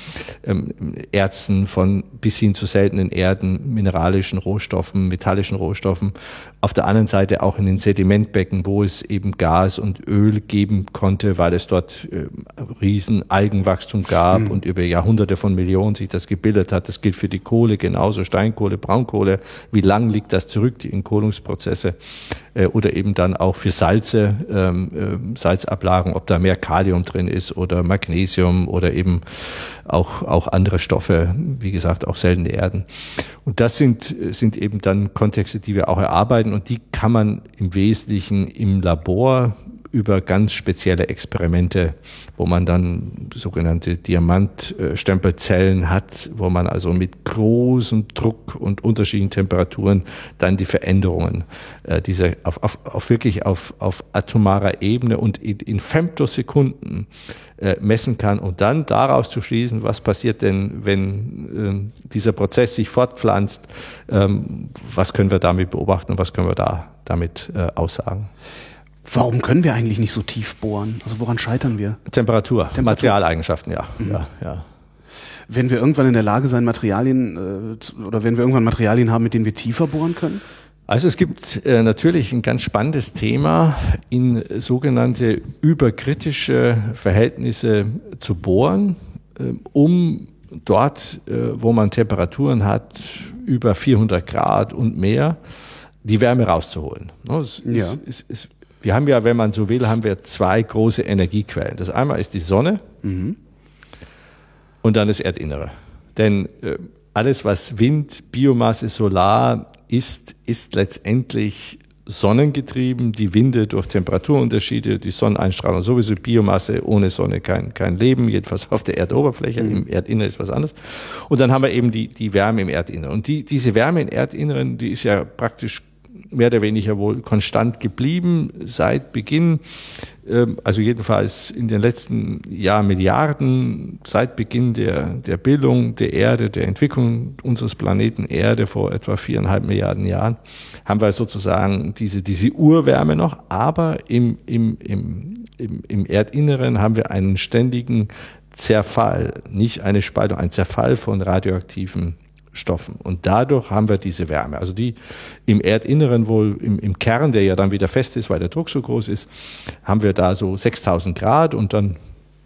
ähm, Erzen, von bis hin zu seltenen Erden, mineralischen Rohstoffen, metallischen Rohstoffen, auf der anderen Seite auch in den Sedimentbecken, wo es eben Gas und Öl geben konnte, weil es dort äh, riesen Algenwachstum gab mhm. und über Jahrhunderte von Millionen sich das gebildet hat. Das gilt für die Kohle genauso, Steinkohle, Braunkohle. Wie lang liegt das zurück, die Entkohlungsprozesse? Äh, oder eben dann auch für Salze, ähm, äh, Salzablagen, ob da mehr Kalium drin ist oder Magnesium oder eben auch, auch andere Stoffe, wie gesagt, auch seltene Erden. Und das sind, sind eben dann Kontexte, die wir auch erarbeiten und die kann man im Wesentlichen im Labor über ganz spezielle Experimente, wo man dann sogenannte Diamantstempelzellen hat, wo man also mit großem Druck und unterschiedlichen Temperaturen dann die Veränderungen äh, diese auf, auf, auf wirklich auf, auf atomarer Ebene und in, in Femtosekunden äh, messen kann und dann daraus zu schließen, was passiert denn, wenn äh, dieser Prozess sich fortpflanzt, ähm, was können wir damit beobachten und was können wir da damit äh, aussagen. Warum können wir eigentlich nicht so tief bohren? Also woran scheitern wir? Temperatur, Temperatur. Materialeigenschaften, ja. Mhm. ja, ja. Werden wir irgendwann in der Lage sein, Materialien äh, oder werden wir irgendwann Materialien haben, mit denen wir tiefer bohren können? Also es gibt äh, natürlich ein ganz spannendes Thema, in sogenannte überkritische Verhältnisse zu bohren, äh, um dort, äh, wo man Temperaturen hat, über 400 Grad und mehr, die Wärme rauszuholen. Es, ja. es, es, es wir haben ja, wenn man so will, haben wir zwei große Energiequellen. Das einmal ist die Sonne mhm. und dann das Erdinnere. Denn äh, alles, was Wind, Biomasse, Solar ist, ist letztendlich sonnengetrieben. Die Winde durch Temperaturunterschiede, die Sonneneinstrahlung sowieso, Biomasse ohne Sonne kein, kein Leben, jedenfalls auf der Erdoberfläche. Mhm. Im Erdinneren ist was anderes. Und dann haben wir eben die, die Wärme im Erdinneren. Und die, diese Wärme im Erdinneren, die ist ja praktisch mehr oder weniger wohl konstant geblieben seit Beginn, ähm, also jedenfalls in den letzten Jahrmilliarden, seit Beginn der, der Bildung der Erde, der Entwicklung unseres Planeten Erde vor etwa viereinhalb Milliarden Jahren, haben wir sozusagen diese, diese Urwärme noch, aber im, im, im, im, im Erdinneren haben wir einen ständigen Zerfall, nicht eine Spaltung, ein Zerfall von radioaktiven Stoffen. Und dadurch haben wir diese Wärme. Also die im Erdinneren wohl, im, im Kern, der ja dann wieder fest ist, weil der Druck so groß ist, haben wir da so 6000 Grad und dann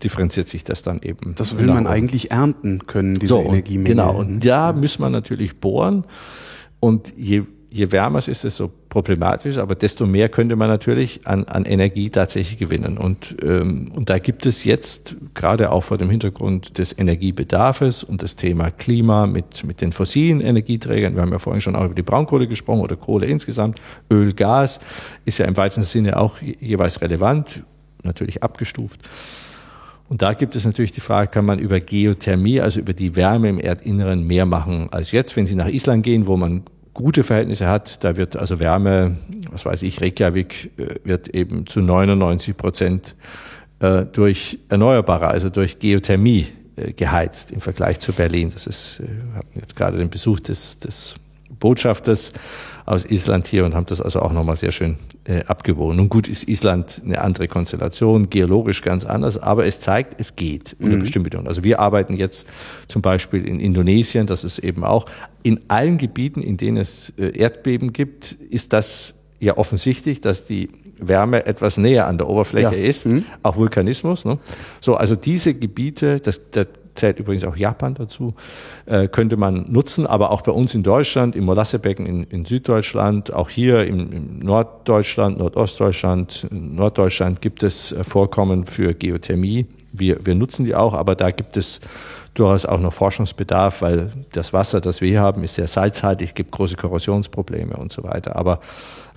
differenziert sich das dann eben. Das will man eigentlich ernten können, diese so, Energiemenge. Genau, und da muss man natürlich bohren. Und je je wärmer es ist, desto problematisch, aber desto mehr könnte man natürlich an, an Energie tatsächlich gewinnen. Und, ähm, und da gibt es jetzt, gerade auch vor dem Hintergrund des Energiebedarfes und das Thema Klima mit, mit den fossilen Energieträgern, wir haben ja vorhin schon auch über die Braunkohle gesprochen oder Kohle insgesamt, Öl, Gas, ist ja im weitesten Sinne auch jeweils relevant, natürlich abgestuft. Und da gibt es natürlich die Frage, kann man über Geothermie, also über die Wärme im Erdinneren mehr machen als jetzt, wenn Sie nach Island gehen, wo man gute Verhältnisse hat. Da wird also Wärme, was weiß ich, Reykjavik äh, wird eben zu 99 Prozent äh, durch Erneuerbare, also durch Geothermie äh, geheizt im Vergleich zu Berlin. Das ist, wir hatten jetzt gerade den Besuch des, des Botschafters aus Island hier und haben das also auch nochmal sehr schön äh, abgewogen. Nun gut ist Island eine andere Konstellation, geologisch ganz anders, aber es zeigt, es geht unter mhm. bestimmten Bedingungen. Also wir arbeiten jetzt zum Beispiel in Indonesien, das ist eben auch in allen Gebieten, in denen es äh, Erdbeben gibt, ist das ja offensichtlich, dass die Wärme etwas näher an der Oberfläche ja. ist, mhm. auch Vulkanismus. Ne? So, also diese Gebiete, das, das zählt übrigens auch Japan dazu, äh, könnte man nutzen, aber auch bei uns in Deutschland, im Molassebecken in, in Süddeutschland, auch hier im, im Norddeutschland, Nordostdeutschland, Norddeutschland gibt es äh, Vorkommen für Geothermie. Wir, wir nutzen die auch, aber da gibt es durchaus auch noch Forschungsbedarf, weil das Wasser, das wir hier haben, ist sehr salzhaltig, gibt große Korrosionsprobleme und so weiter. Aber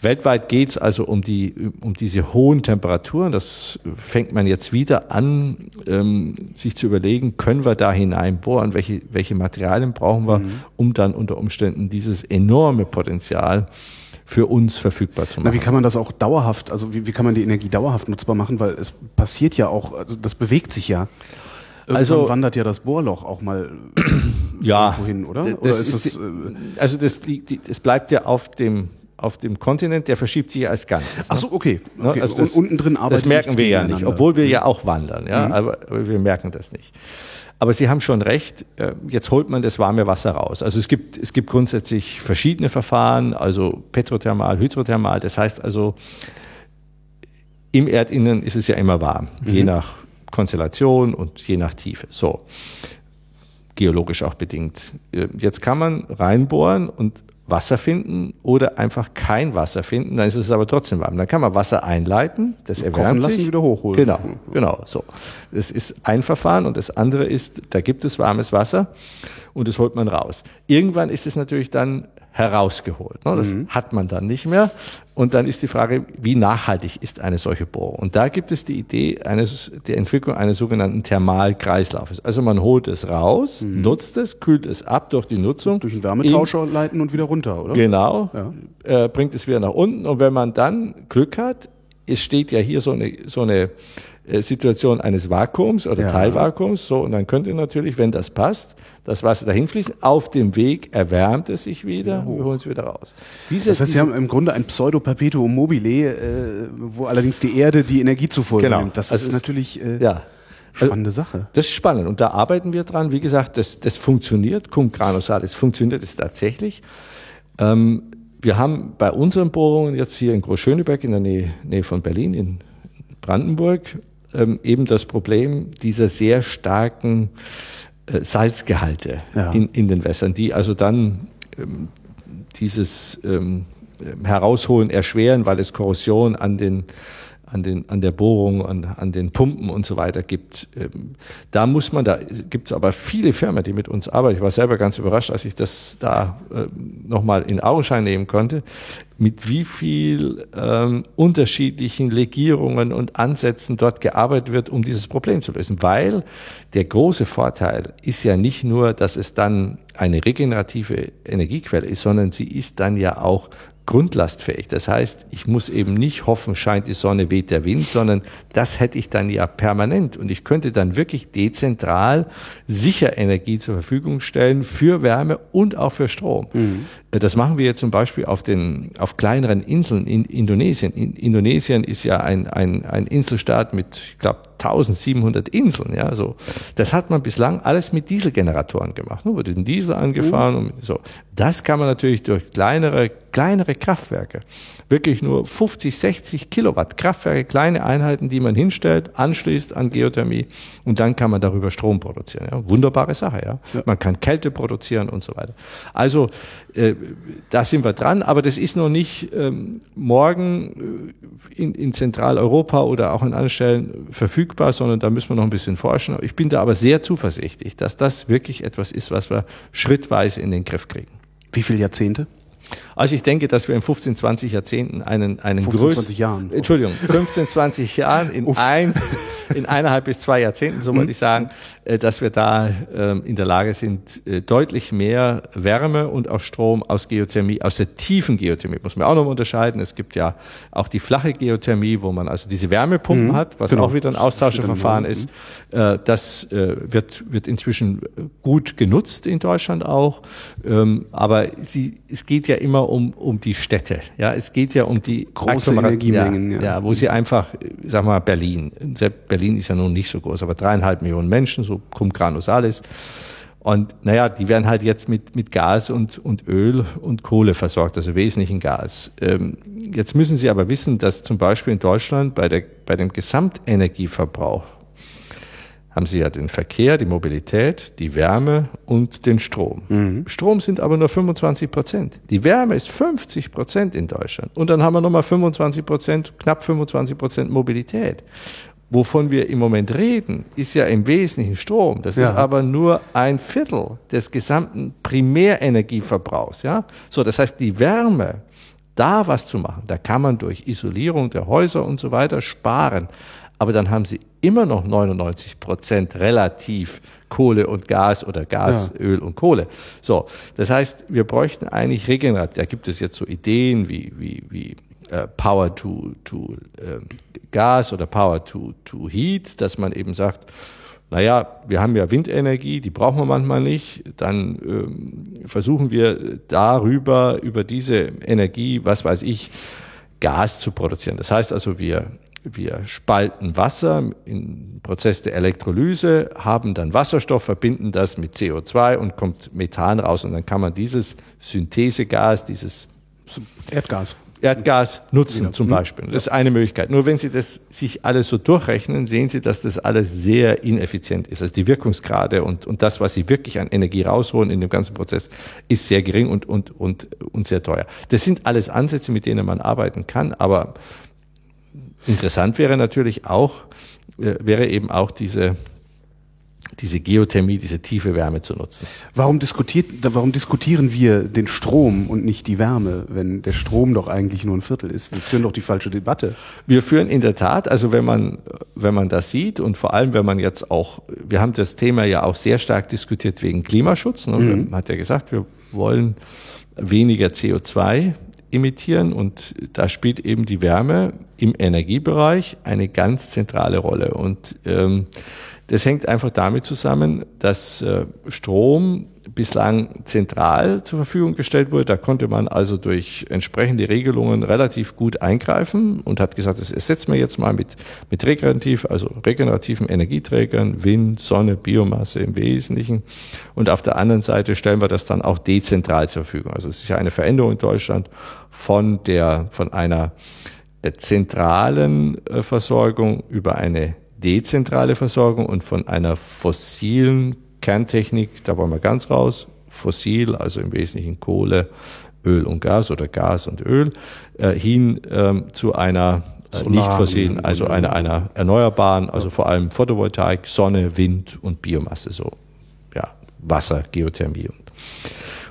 weltweit geht es also um, die, um diese hohen Temperaturen. Das fängt man jetzt wieder an, ähm, sich zu überlegen, können wir da hineinbohren, welche, welche Materialien brauchen wir, mhm. um dann unter Umständen dieses enorme Potenzial für uns verfügbar zu machen. Na, wie kann man das auch dauerhaft, also wie, wie kann man die Energie dauerhaft nutzbar machen? Weil es passiert ja auch, also das bewegt sich ja. Irgendwann also wandert ja das Bohrloch auch mal ja, hin, oder? oder ist ist, das, äh, also das, es bleibt ja auf dem auf dem Kontinent, der verschiebt sich als Ganzes. Ne? Ach so, okay. Ne? okay. Also das, Und unten drin arbeitet Das merken wir ja nicht, obwohl wir ja auch wandern, ja, mhm. aber, aber wir merken das nicht. Aber Sie haben schon recht, äh, jetzt holt man das warme Wasser raus. Also es gibt, es gibt grundsätzlich verschiedene Verfahren, also Petrothermal, Hydrothermal. Das heißt also, im Erdinnen ist es ja immer warm, mhm. je nach Konstellation und je nach Tiefe. So. Geologisch auch bedingt. Äh, jetzt kann man reinbohren und Wasser finden oder einfach kein Wasser finden, dann ist es aber trotzdem warm. Dann kann man Wasser einleiten, das erwärmt Kochen lassen, sich. wieder hochholen. Genau, genau, so. Das ist ein Verfahren und das andere ist, da gibt es warmes Wasser und das holt man raus. Irgendwann ist es natürlich dann herausgeholt. Ne? Das mhm. hat man dann nicht mehr. Und dann ist die Frage, wie nachhaltig ist eine solche Bohrung? Und da gibt es die Idee eines, der Entwicklung eines sogenannten Thermalkreislaufes. Also man holt es raus, mhm. nutzt es, kühlt es ab durch die Nutzung. Durch einen Wärmetauscher in, leiten und wieder runter, oder? Genau. Ja. Äh, bringt es wieder nach unten. Und wenn man dann Glück hat, es steht ja hier so eine, so eine Situation eines Vakuums oder ja. Teilvakuums. So, und dann könnte natürlich, wenn das passt, das Wasser dahin fließen. Auf dem Weg erwärmt es sich wieder, ja, wir holen es wieder raus. Diese, das heißt, Sie haben im Grunde ein Pseudo-Perpetuum mobile, äh, wo allerdings die Erde die Energiezufuhr genau. nimmt. Das also ist natürlich äh, ja. spannende also, Sache. Das ist spannend und da arbeiten wir dran. Wie gesagt, das, das funktioniert. Cum granosalis funktioniert es tatsächlich. Ähm, wir haben bei unseren Bohrungen jetzt hier in Großschöneberg in der Nähe, Nähe von Berlin, in Brandenburg, ähm, eben das Problem dieser sehr starken äh, Salzgehalte ja. in, in den Wässern, die also dann ähm, dieses ähm, Herausholen erschweren, weil es Korrosion an den an, den, an der Bohrung, an, an den Pumpen und so weiter gibt. Ähm, da muss man, da gibt es aber viele Firmen, die mit uns arbeiten. Ich war selber ganz überrascht, als ich das da äh, nochmal in Augenschein nehmen konnte, mit wie viel ähm, unterschiedlichen Legierungen und Ansätzen dort gearbeitet wird, um dieses Problem zu lösen. Weil der große Vorteil ist ja nicht nur, dass es dann eine regenerative Energiequelle ist, sondern sie ist dann ja auch grundlastfähig. Das heißt, ich muss eben nicht hoffen, scheint die Sonne, weht der Wind, sondern das hätte ich dann ja permanent und ich könnte dann wirklich dezentral sicher Energie zur Verfügung stellen für Wärme und auch für Strom. Mhm. Das machen wir zum Beispiel auf den, auf kleineren Inseln in Indonesien. In Indonesien ist ja ein, ein, ein Inselstaat mit, ich glaube, 1700 Inseln, ja, so. Das hat man bislang alles mit Dieselgeneratoren gemacht. Nur wurde den Diesel angefahren mhm. und so. Das kann man natürlich durch kleinere, kleinere Kraftwerke, wirklich nur 50, 60 Kilowatt Kraftwerke, kleine Einheiten, die man hinstellt, anschließt an Geothermie und dann kann man darüber Strom produzieren. Ja. Wunderbare Sache, ja. ja. Man kann Kälte produzieren und so weiter. Also äh, da sind wir dran, aber das ist noch nicht ähm, morgen äh, in, in Zentraleuropa oder auch in anderen Stellen verfügbar, sondern da müssen wir noch ein bisschen forschen. Ich bin da aber sehr zuversichtlich, dass das wirklich etwas ist, was wir schrittweise in den Griff kriegen. Wie viele Jahrzehnte? Also ich denke, dass wir in 15, 20 Jahrzehnten einen, einen 15, größten, 20 Jahren. Entschuldigung, 15, 20 Jahren in eins, in eineinhalb bis zwei Jahrzehnten, so wollte ich sagen, äh, dass wir da ähm, in der Lage sind, äh, deutlich mehr Wärme und auch Strom aus Geothermie, aus der tiefen Geothermie, muss man auch noch unterscheiden. Es gibt ja auch die flache Geothermie, wo man also diese Wärmepumpen mhm. hat, was genau. auch wieder ein Austauschverfahren ist. Äh, das wird, wird inzwischen gut genutzt in Deutschland auch. Ähm, aber sie, es geht ja immer um, um die Städte. Ja, es geht ja um die große Energiemengen. Ja, ja. ja, wo sie einfach, sag mal, Berlin. Berlin ist ja nun nicht so groß, aber dreieinhalb Millionen Menschen, so cum grano salis. Und naja, die werden halt jetzt mit, mit Gas und, und Öl und Kohle versorgt, also wesentlichen Gas. Ähm, jetzt müssen Sie aber wissen, dass zum Beispiel in Deutschland bei, der, bei dem Gesamtenergieverbrauch haben Sie ja den Verkehr, die Mobilität, die Wärme und den Strom. Mhm. Strom sind aber nur 25 Prozent. Die Wärme ist 50 Prozent in Deutschland. Und dann haben wir nochmal 25 Prozent, knapp 25 Prozent Mobilität. Wovon wir im Moment reden, ist ja im Wesentlichen Strom. Das ja. ist aber nur ein Viertel des gesamten Primärenergieverbrauchs. Ja? So, das heißt, die Wärme, da was zu machen, da kann man durch Isolierung der Häuser und so weiter sparen aber dann haben sie immer noch 99 Prozent relativ Kohle und Gas oder Gas, ja. Öl und Kohle. So, das heißt, wir bräuchten eigentlich regenerativ. Da gibt es jetzt so Ideen wie wie wie äh, Power to to äh, Gas oder Power to to Heat, dass man eben sagt, naja, wir haben ja Windenergie, die brauchen wir manchmal nicht. Dann ähm, versuchen wir darüber, über diese Energie, was weiß ich, Gas zu produzieren. Das heißt also, wir wir spalten Wasser im Prozess der Elektrolyse, haben dann Wasserstoff, verbinden das mit CO2 und kommt Methan raus. Und dann kann man dieses Synthesegas, dieses Erdgas. Erdgas nutzen ja. zum Beispiel. Das ist eine Möglichkeit. Nur wenn Sie das sich alles so durchrechnen, sehen Sie, dass das alles sehr ineffizient ist. Also die Wirkungsgrade und, und das, was Sie wirklich an Energie rausholen in dem ganzen Prozess, ist sehr gering und, und, und, und sehr teuer. Das sind alles Ansätze, mit denen man arbeiten kann, aber Interessant wäre natürlich auch, äh, wäre eben auch diese, diese Geothermie, diese tiefe Wärme zu nutzen. Warum, diskutiert, warum diskutieren wir den Strom und nicht die Wärme, wenn der Strom doch eigentlich nur ein Viertel ist? Wir führen doch die falsche Debatte. Wir führen in der Tat, also wenn man, wenn man das sieht und vor allem, wenn man jetzt auch, wir haben das Thema ja auch sehr stark diskutiert wegen Klimaschutz. Ne? Mhm. Man hat ja gesagt, wir wollen weniger CO2 emittieren und da spielt eben die Wärme im Energiebereich eine ganz zentrale Rolle. Und ähm, das hängt einfach damit zusammen, dass äh, Strom bislang zentral zur Verfügung gestellt wurde. Da konnte man also durch entsprechende Regelungen relativ gut eingreifen und hat gesagt, das ersetzen wir jetzt mal mit, mit regenerativ, also regenerativen Energieträgern, Wind, Sonne, Biomasse im Wesentlichen. Und auf der anderen Seite stellen wir das dann auch dezentral zur Verfügung. Also es ist ja eine Veränderung in Deutschland von der, von einer äh, zentralen äh, Versorgung über eine dezentrale Versorgung und von einer fossilen Kerntechnik, da wollen wir ganz raus, fossil, also im Wesentlichen Kohle, Öl und Gas oder Gas und Öl, äh, hin ähm, zu einer äh, nicht fossilen, also einer, einer erneuerbaren, also vor allem Photovoltaik, Sonne, Wind und Biomasse, so ja, Wasser, Geothermie. Und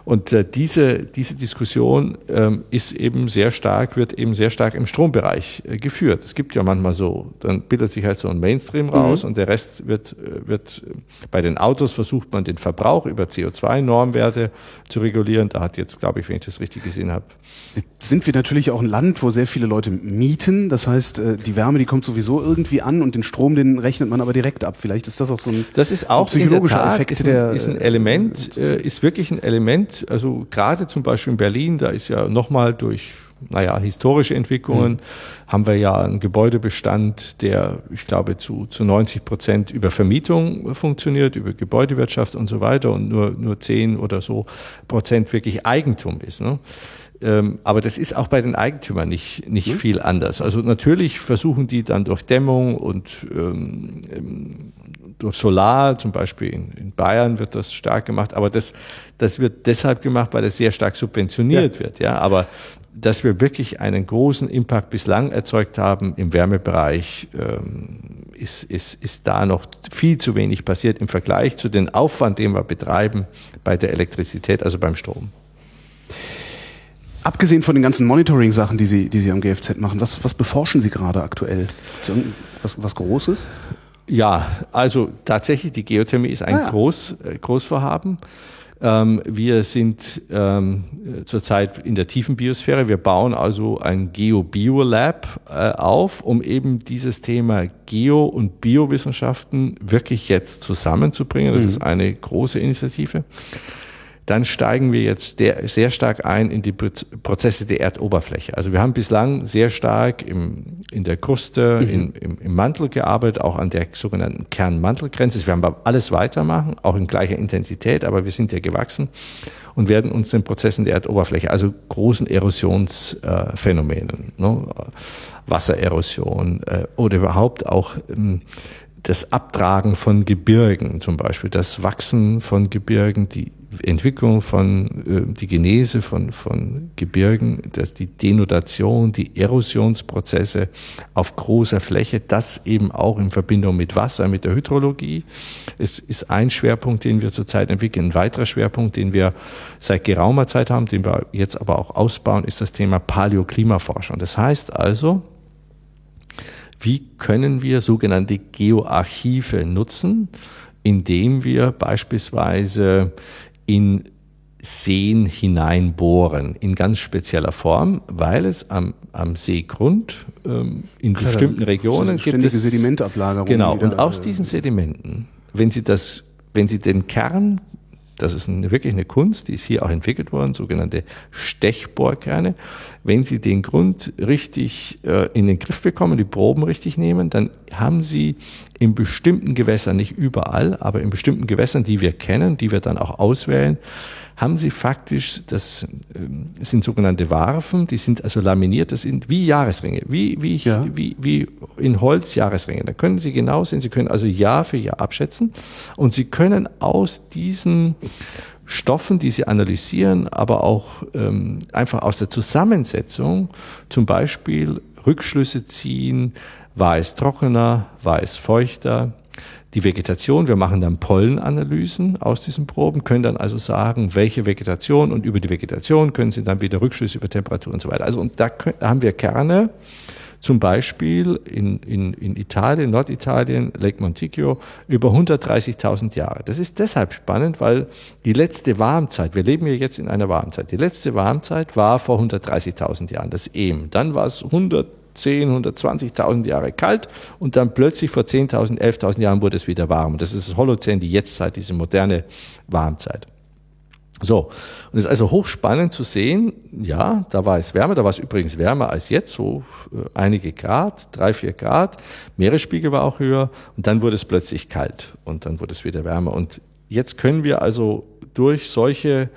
und äh, diese, diese Diskussion ähm, ist eben sehr stark, wird eben sehr stark im Strombereich äh, geführt. Es gibt ja manchmal so, dann bildet sich halt so ein Mainstream mhm. raus mhm. und der Rest wird, äh, wird, bei den Autos versucht man den Verbrauch über CO2-Normwerte zu regulieren. Da hat jetzt, glaube ich, wenn ich das richtig gesehen habe. Jetzt sind wir natürlich auch ein Land, wo sehr viele Leute mieten. Das heißt, äh, die Wärme, die kommt sowieso irgendwie an und den Strom, den rechnet man aber direkt ab. Vielleicht ist das auch so ein, das ist auch so psychologischer Tat, Effekt. Ist ein, der, ist ein Element, äh, ist wirklich ein Element, also gerade zum Beispiel in Berlin, da ist ja nochmal durch naja, historische Entwicklungen, mhm. haben wir ja einen Gebäudebestand, der, ich glaube, zu, zu 90 Prozent über Vermietung funktioniert, über Gebäudewirtschaft und so weiter und nur, nur 10 oder so Prozent wirklich Eigentum ist. Ne? Ähm, aber das ist auch bei den Eigentümern nicht, nicht mhm. viel anders. Also natürlich versuchen die dann durch Dämmung und ähm durch Solar, zum Beispiel in, in, Bayern wird das stark gemacht, aber das, das wird deshalb gemacht, weil es sehr stark subventioniert ja. wird. Ja, aber dass wir wirklich einen großen Impact bislang erzeugt haben im Wärmebereich, ähm, ist, ist, ist da noch viel zu wenig passiert im Vergleich zu dem Aufwand, den wir betreiben bei der Elektrizität, also beim Strom. Abgesehen von den ganzen Monitoring-Sachen, die Sie, die Sie am GFZ machen, was, was beforschen Sie gerade aktuell? Was, was Großes? Ja, also tatsächlich, die Geothermie ist ein ah. Groß, äh, Großvorhaben. Ähm, wir sind ähm, zurzeit in der tiefen Biosphäre. Wir bauen also ein Geo-Bio-Lab äh, auf, um eben dieses Thema Geo- und Biowissenschaften wirklich jetzt zusammenzubringen. Das mhm. ist eine große Initiative dann steigen wir jetzt sehr stark ein in die Prozesse der Erdoberfläche. Also wir haben bislang sehr stark im, in der Kruste, mhm. in, im, im, Mantel gearbeitet, auch an der sogenannten Kernmantelgrenze. Wir werden wir weitermachen, auch in gleicher Intensität, aber wir sind ja gewachsen und werden uns den Prozessen der Erdoberfläche, also großen Erosionsphänomenen, äh, ne, Wassererosion äh, oder überhaupt auch ähm, das Abtragen von Gebirgen zum Beispiel, das Wachsen von Gebirgen, die Entwicklung von, äh, die Genese von, von Gebirgen, dass die Denudation, die Erosionsprozesse auf großer Fläche, das eben auch in Verbindung mit Wasser, mit der Hydrologie. Es ist ein Schwerpunkt, den wir zurzeit entwickeln. Ein weiterer Schwerpunkt, den wir seit geraumer Zeit haben, den wir jetzt aber auch ausbauen, ist das Thema Paläoklimaforschung. Das heißt also, wie können wir sogenannte Geoarchive nutzen, indem wir beispielsweise in Seen hineinbohren in ganz spezieller Form, weil es am, am Seegrund ähm, in Klar, bestimmten Regionen gibt es Sedimentablagerung. Genau. Und aus äh, diesen Sedimenten, wenn Sie das, wenn Sie den Kern das ist eine, wirklich eine Kunst, die ist hier auch entwickelt worden, sogenannte Stechbohrkerne. Wenn Sie den Grund richtig äh, in den Griff bekommen, die Proben richtig nehmen, dann haben Sie in bestimmten Gewässern, nicht überall, aber in bestimmten Gewässern, die wir kennen, die wir dann auch auswählen, haben sie faktisch, das ähm, sind sogenannte Warfen, die sind also laminiert, das sind wie Jahresringe, wie, wie, ja. wie, wie in Holz Jahresringe. Da können Sie genau sehen, Sie können also Jahr für Jahr abschätzen und Sie können aus diesen Stoffen, die Sie analysieren, aber auch ähm, einfach aus der Zusammensetzung zum Beispiel Rückschlüsse ziehen, war es trockener, war es feuchter, die Vegetation. Wir machen dann Pollenanalysen aus diesen Proben, können dann also sagen, welche Vegetation und über die Vegetation können Sie dann wieder Rückschlüsse über Temperatur und so weiter. Also und da, können, da haben wir Kerne, zum Beispiel in, in, in Italien, Norditalien, Lake Monticchio, über 130.000 Jahre. Das ist deshalb spannend, weil die letzte Warmzeit, wir leben ja jetzt in einer Warmzeit, die letzte Warmzeit war vor 130.000 Jahren, das Ehm. Dann war es 100 110, 120.000 Jahre kalt und dann plötzlich vor 10.000, 11.000 Jahren wurde es wieder warm. Das ist das Holozän, die Jetztzeit, diese moderne Warmzeit. So, und es ist also hochspannend zu sehen, ja, da war es wärmer, da war es übrigens wärmer als jetzt, so äh, einige Grad, drei, vier Grad, Meeresspiegel war auch höher und dann wurde es plötzlich kalt und dann wurde es wieder wärmer. Und jetzt können wir also durch solche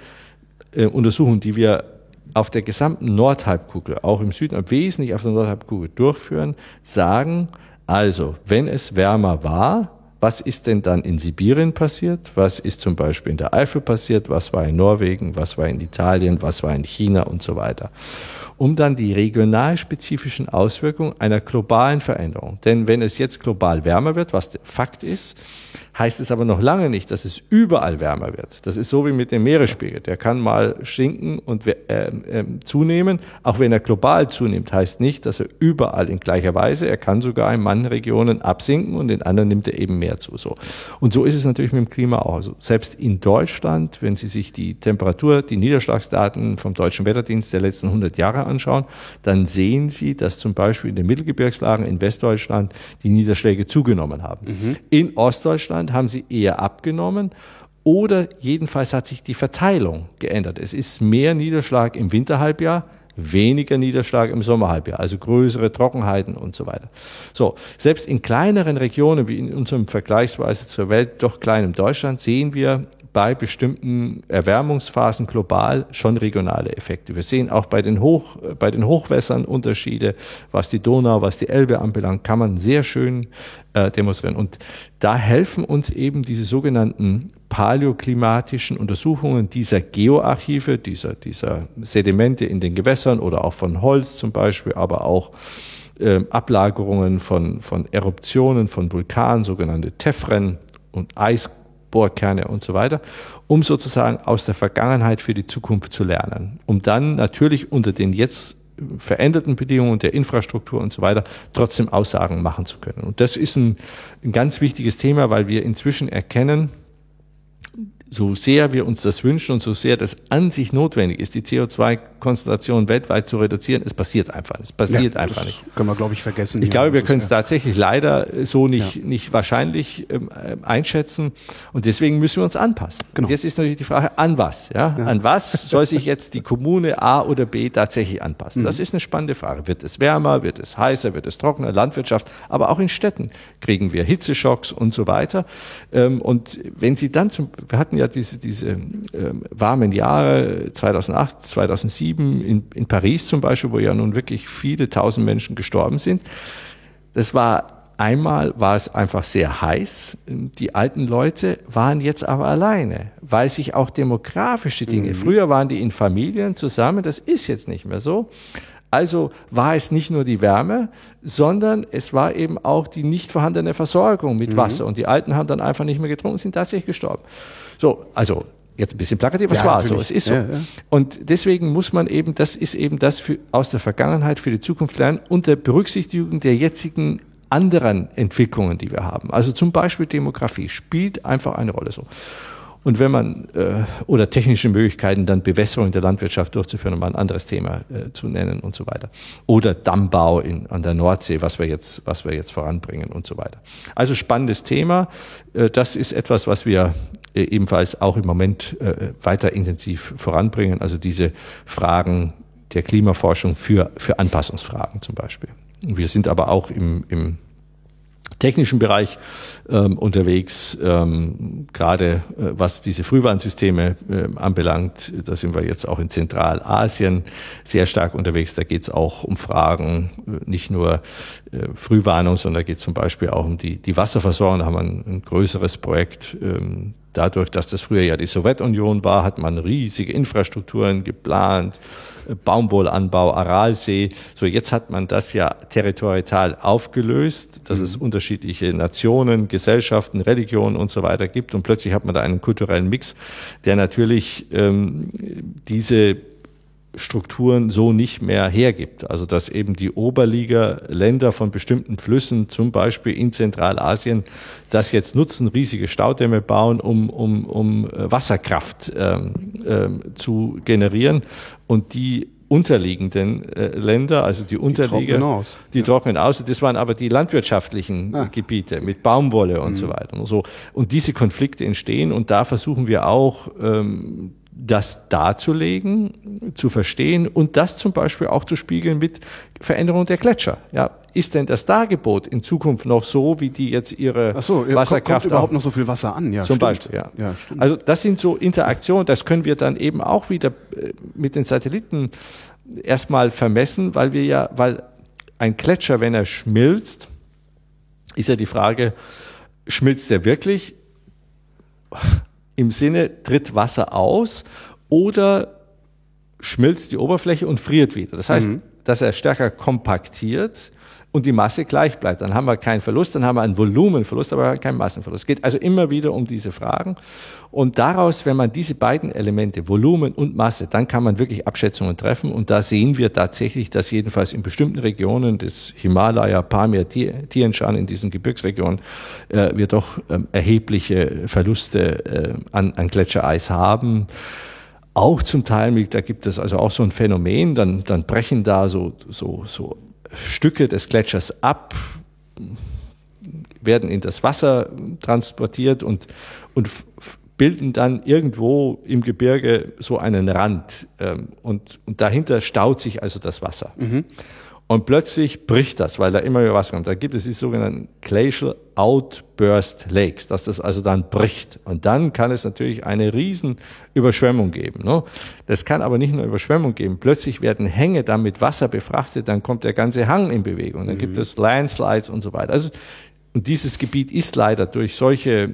äh, Untersuchungen, die wir auf der gesamten Nordhalbkugel, auch im Süden, wesentlich auf der Nordhalbkugel durchführen, sagen, also, wenn es wärmer war, was ist denn dann in Sibirien passiert? Was ist zum Beispiel in der Eifel passiert? Was war in Norwegen? Was war in Italien? Was war in China und so weiter? Um dann die regionalspezifischen Auswirkungen einer globalen Veränderung. Denn wenn es jetzt global wärmer wird, was der Fakt ist, heißt es aber noch lange nicht, dass es überall wärmer wird. Das ist so wie mit dem Meeresspiegel. Der kann mal sinken und äh, äh, zunehmen. Auch wenn er global zunimmt, heißt nicht, dass er überall in gleicher Weise, er kann sogar in manchen Regionen absinken und in anderen nimmt er eben mehr zu. So. Und so ist es natürlich mit dem Klima auch. Also selbst in Deutschland, wenn Sie sich die Temperatur, die Niederschlagsdaten vom Deutschen Wetterdienst der letzten 100 Jahre anschauen, dann sehen Sie, dass zum Beispiel in den Mittelgebirgslagen in Westdeutschland die Niederschläge zugenommen haben. Mhm. In Ostdeutschland Deutschland haben sie eher abgenommen oder jedenfalls hat sich die Verteilung geändert. Es ist mehr Niederschlag im Winterhalbjahr, weniger Niederschlag im Sommerhalbjahr, also größere Trockenheiten und so weiter. So, selbst in kleineren Regionen wie in unserem vergleichsweise zur Welt doch kleinen Deutschland sehen wir bei bestimmten Erwärmungsphasen global schon regionale Effekte. Wir sehen auch bei den, Hoch, bei den Hochwässern Unterschiede, was die Donau, was die Elbe anbelangt, kann man sehr schön äh, demonstrieren. Und da helfen uns eben diese sogenannten paläoklimatischen Untersuchungen dieser Geoarchive, dieser, dieser Sedimente in den Gewässern oder auch von Holz zum Beispiel, aber auch äh, Ablagerungen von, von Eruptionen von Vulkanen, sogenannte Tefren und Eis Bohrkerne und so weiter, um sozusagen aus der Vergangenheit für die Zukunft zu lernen, um dann natürlich unter den jetzt veränderten Bedingungen der Infrastruktur und so weiter trotzdem Aussagen machen zu können. Und das ist ein, ein ganz wichtiges Thema, weil wir inzwischen erkennen, so sehr wir uns das wünschen und so sehr das an sich notwendig ist, die CO2-Konzentration weltweit zu reduzieren, es passiert einfach nicht. Es passiert ja, einfach nicht. Können wir, glaube ich, vergessen. Ich glaube, wir können es tatsächlich leider so nicht, ja. nicht wahrscheinlich ähm, äh, einschätzen. Und deswegen müssen wir uns anpassen. Genau. Und jetzt ist natürlich die Frage, an was? Ja? ja. An was soll sich jetzt die Kommune A oder B tatsächlich anpassen? Mhm. Das ist eine spannende Frage. Wird es wärmer? Wird es heißer? Wird es trockener? Landwirtschaft? Aber auch in Städten kriegen wir Hitzeschocks und so weiter. Ähm, und wenn Sie dann zum, wir hatten ja diese, diese ähm, warmen Jahre 2008, 2007 in, in Paris zum Beispiel, wo ja nun wirklich viele tausend Menschen gestorben sind. Das war Einmal war es einfach sehr heiß. Die alten Leute waren jetzt aber alleine, weil sich auch demografische Dinge, mhm. früher waren die in Familien zusammen, das ist jetzt nicht mehr so. Also war es nicht nur die Wärme, sondern es war eben auch die nicht vorhandene Versorgung mit mhm. Wasser. Und die Alten haben dann einfach nicht mehr getrunken, sind tatsächlich gestorben. So, also jetzt ein bisschen plakativ, es ja, war so, es ist so. Ja, ja. Und deswegen muss man eben, das ist eben das für, aus der Vergangenheit für die Zukunft lernen, unter Berücksichtigung der jetzigen anderen Entwicklungen, die wir haben. Also zum Beispiel Demografie spielt einfach eine Rolle so. Und wenn man, äh, oder technische Möglichkeiten, dann Bewässerung der Landwirtschaft durchzuführen, um mal ein anderes Thema äh, zu nennen und so weiter. Oder Dammbau in, an der Nordsee, was wir jetzt, was wir jetzt voranbringen und so weiter. Also spannendes Thema. Äh, das ist etwas, was wir ebenfalls auch im Moment äh, weiter intensiv voranbringen. Also diese Fragen der Klimaforschung für, für Anpassungsfragen zum Beispiel. Wir sind aber auch im, im technischen Bereich ähm, unterwegs, ähm, gerade äh, was diese Frühwarnsysteme äh, anbelangt. Da sind wir jetzt auch in Zentralasien sehr stark unterwegs. Da geht es auch um Fragen, äh, nicht nur äh, Frühwarnung, sondern da geht es zum Beispiel auch um die, die Wasserversorgung. Da haben wir ein, ein größeres Projekt. Ähm, dadurch, dass das früher ja die Sowjetunion war, hat man riesige Infrastrukturen geplant Baumwollanbau, Aralsee. So, jetzt hat man das ja territorial aufgelöst, dass mhm. es unterschiedliche Nationen, Gesellschaften, Religionen und so weiter gibt. Und plötzlich hat man da einen kulturellen Mix, der natürlich ähm, diese Strukturen so nicht mehr hergibt. Also dass eben die Oberliga-Länder von bestimmten Flüssen, zum Beispiel in Zentralasien, das jetzt nutzen, riesige Staudämme bauen, um, um, um Wasserkraft ähm, ähm, zu generieren und die unterliegenden äh, Länder, also die Unterliga, die trocknen aus. Die ja. trocknen aus. Das waren aber die landwirtschaftlichen ah. Gebiete mit Baumwolle und mhm. so weiter und so. Und diese Konflikte entstehen und da versuchen wir auch ähm, das darzulegen, zu verstehen und das zum Beispiel auch zu spiegeln mit Veränderung der Gletscher. Ja, ist denn das Dargebot in Zukunft noch so, wie die jetzt ihre Ach so, ja, Wasserkraft kommt, überhaupt noch so viel Wasser an? Ja, zum stimmt. Beispiel, ja. ja also das sind so Interaktionen, das können wir dann eben auch wieder äh, mit den Satelliten erstmal vermessen, weil wir ja, weil ein Gletscher, wenn er schmilzt, ist ja die Frage, schmilzt er wirklich? Im Sinne, tritt Wasser aus oder schmilzt die Oberfläche und friert wieder. Das heißt, mhm. dass er stärker kompaktiert und die Masse gleich bleibt. Dann haben wir keinen Verlust, dann haben wir einen Volumenverlust, aber keinen Massenverlust. Es geht also immer wieder um diese Fragen. Und daraus, wenn man diese beiden Elemente, Volumen und Masse, dann kann man wirklich Abschätzungen treffen. Und da sehen wir tatsächlich, dass jedenfalls in bestimmten Regionen des Himalaya, Pamir, Tien Shan, in diesen Gebirgsregionen, äh, wir doch ähm, erhebliche Verluste äh, an, an Gletschereis haben auch zum Teil, da gibt es also auch so ein Phänomen, dann, dann brechen da so, so, so Stücke des Gletschers ab, werden in das Wasser transportiert und, und bilden dann irgendwo im Gebirge so einen Rand. Ähm, und, und dahinter staut sich also das Wasser. Mhm. Und plötzlich bricht das, weil da immer mehr Wasser kommt. Da gibt es die sogenannten Glacial Outburst Lakes, dass das also dann bricht. Und dann kann es natürlich eine riesen Überschwemmung geben. Ne? Das kann aber nicht nur Überschwemmung geben. Plötzlich werden Hänge dann mit Wasser befrachtet, dann kommt der ganze Hang in Bewegung. Dann mhm. gibt es Landslides und so weiter. Also und dieses Gebiet ist leider durch solche äh,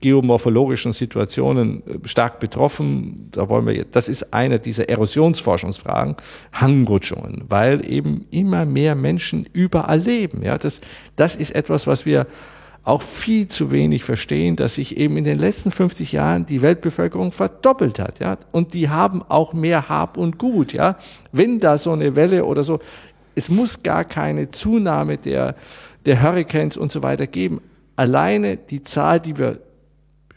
geomorphologischen Situationen äh, stark betroffen. Da wollen wir, das ist eine dieser Erosionsforschungsfragen, Hangrutschungen, weil eben immer mehr Menschen überall leben. Ja, das, das ist etwas, was wir auch viel zu wenig verstehen, dass sich eben in den letzten 50 Jahren die Weltbevölkerung verdoppelt hat, ja. Und die haben auch mehr Hab und Gut, ja. Wenn da so eine Welle oder so, es muss gar keine Zunahme der, der Hurricanes und so weiter geben. Alleine die Zahl, die wir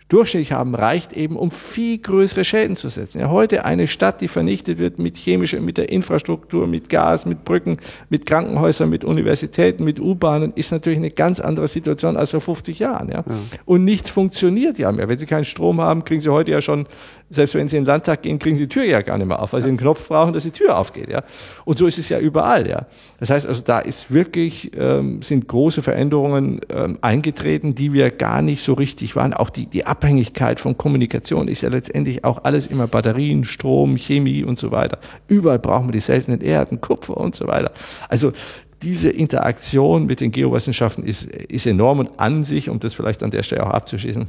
durchschnittlich haben, reicht eben, um viel größere Schäden zu setzen. Ja, heute eine Stadt, die vernichtet wird mit chemischer, mit der Infrastruktur, mit Gas, mit Brücken, mit Krankenhäusern, mit Universitäten, mit U-Bahnen, ist natürlich eine ganz andere Situation als vor 50 Jahren. Ja. ja. Und nichts funktioniert ja mehr. Wenn Sie keinen Strom haben, kriegen Sie heute ja schon selbst wenn sie in den Landtag gehen, kriegen sie die Tür ja gar nicht mehr auf, weil sie einen Knopf brauchen, dass die Tür aufgeht. Ja? Und so ist es ja überall. Ja? Das heißt also, da ist wirklich, ähm, sind große Veränderungen ähm, eingetreten, die wir gar nicht so richtig waren. Auch die, die Abhängigkeit von Kommunikation ist ja letztendlich auch alles immer Batterien, Strom, Chemie und so weiter. Überall brauchen wir die seltenen Erden, Kupfer und so weiter. Also diese Interaktion mit den Geowissenschaften ist, ist enorm und an sich, um das vielleicht an der Stelle auch abzuschließen,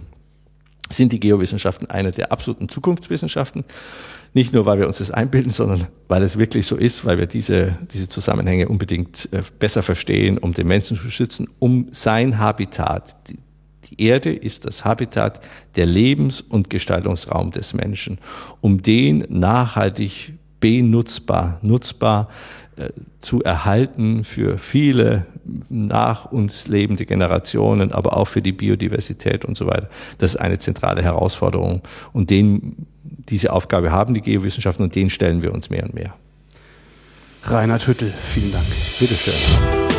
sind die Geowissenschaften eine der absoluten Zukunftswissenschaften. Nicht nur, weil wir uns das einbilden, sondern weil es wirklich so ist, weil wir diese, diese Zusammenhänge unbedingt äh, besser verstehen, um den Menschen zu schützen, um sein Habitat. Die, die Erde ist das Habitat, der Lebens- und Gestaltungsraum des Menschen, um den nachhaltig benutzbar, nutzbar zu erhalten für viele nach uns lebende Generationen, aber auch für die Biodiversität und so weiter. Das ist eine zentrale Herausforderung. Und den, diese Aufgabe haben die Geowissenschaften und den stellen wir uns mehr und mehr. Reinhard Hüttel, vielen Dank. Bitteschön.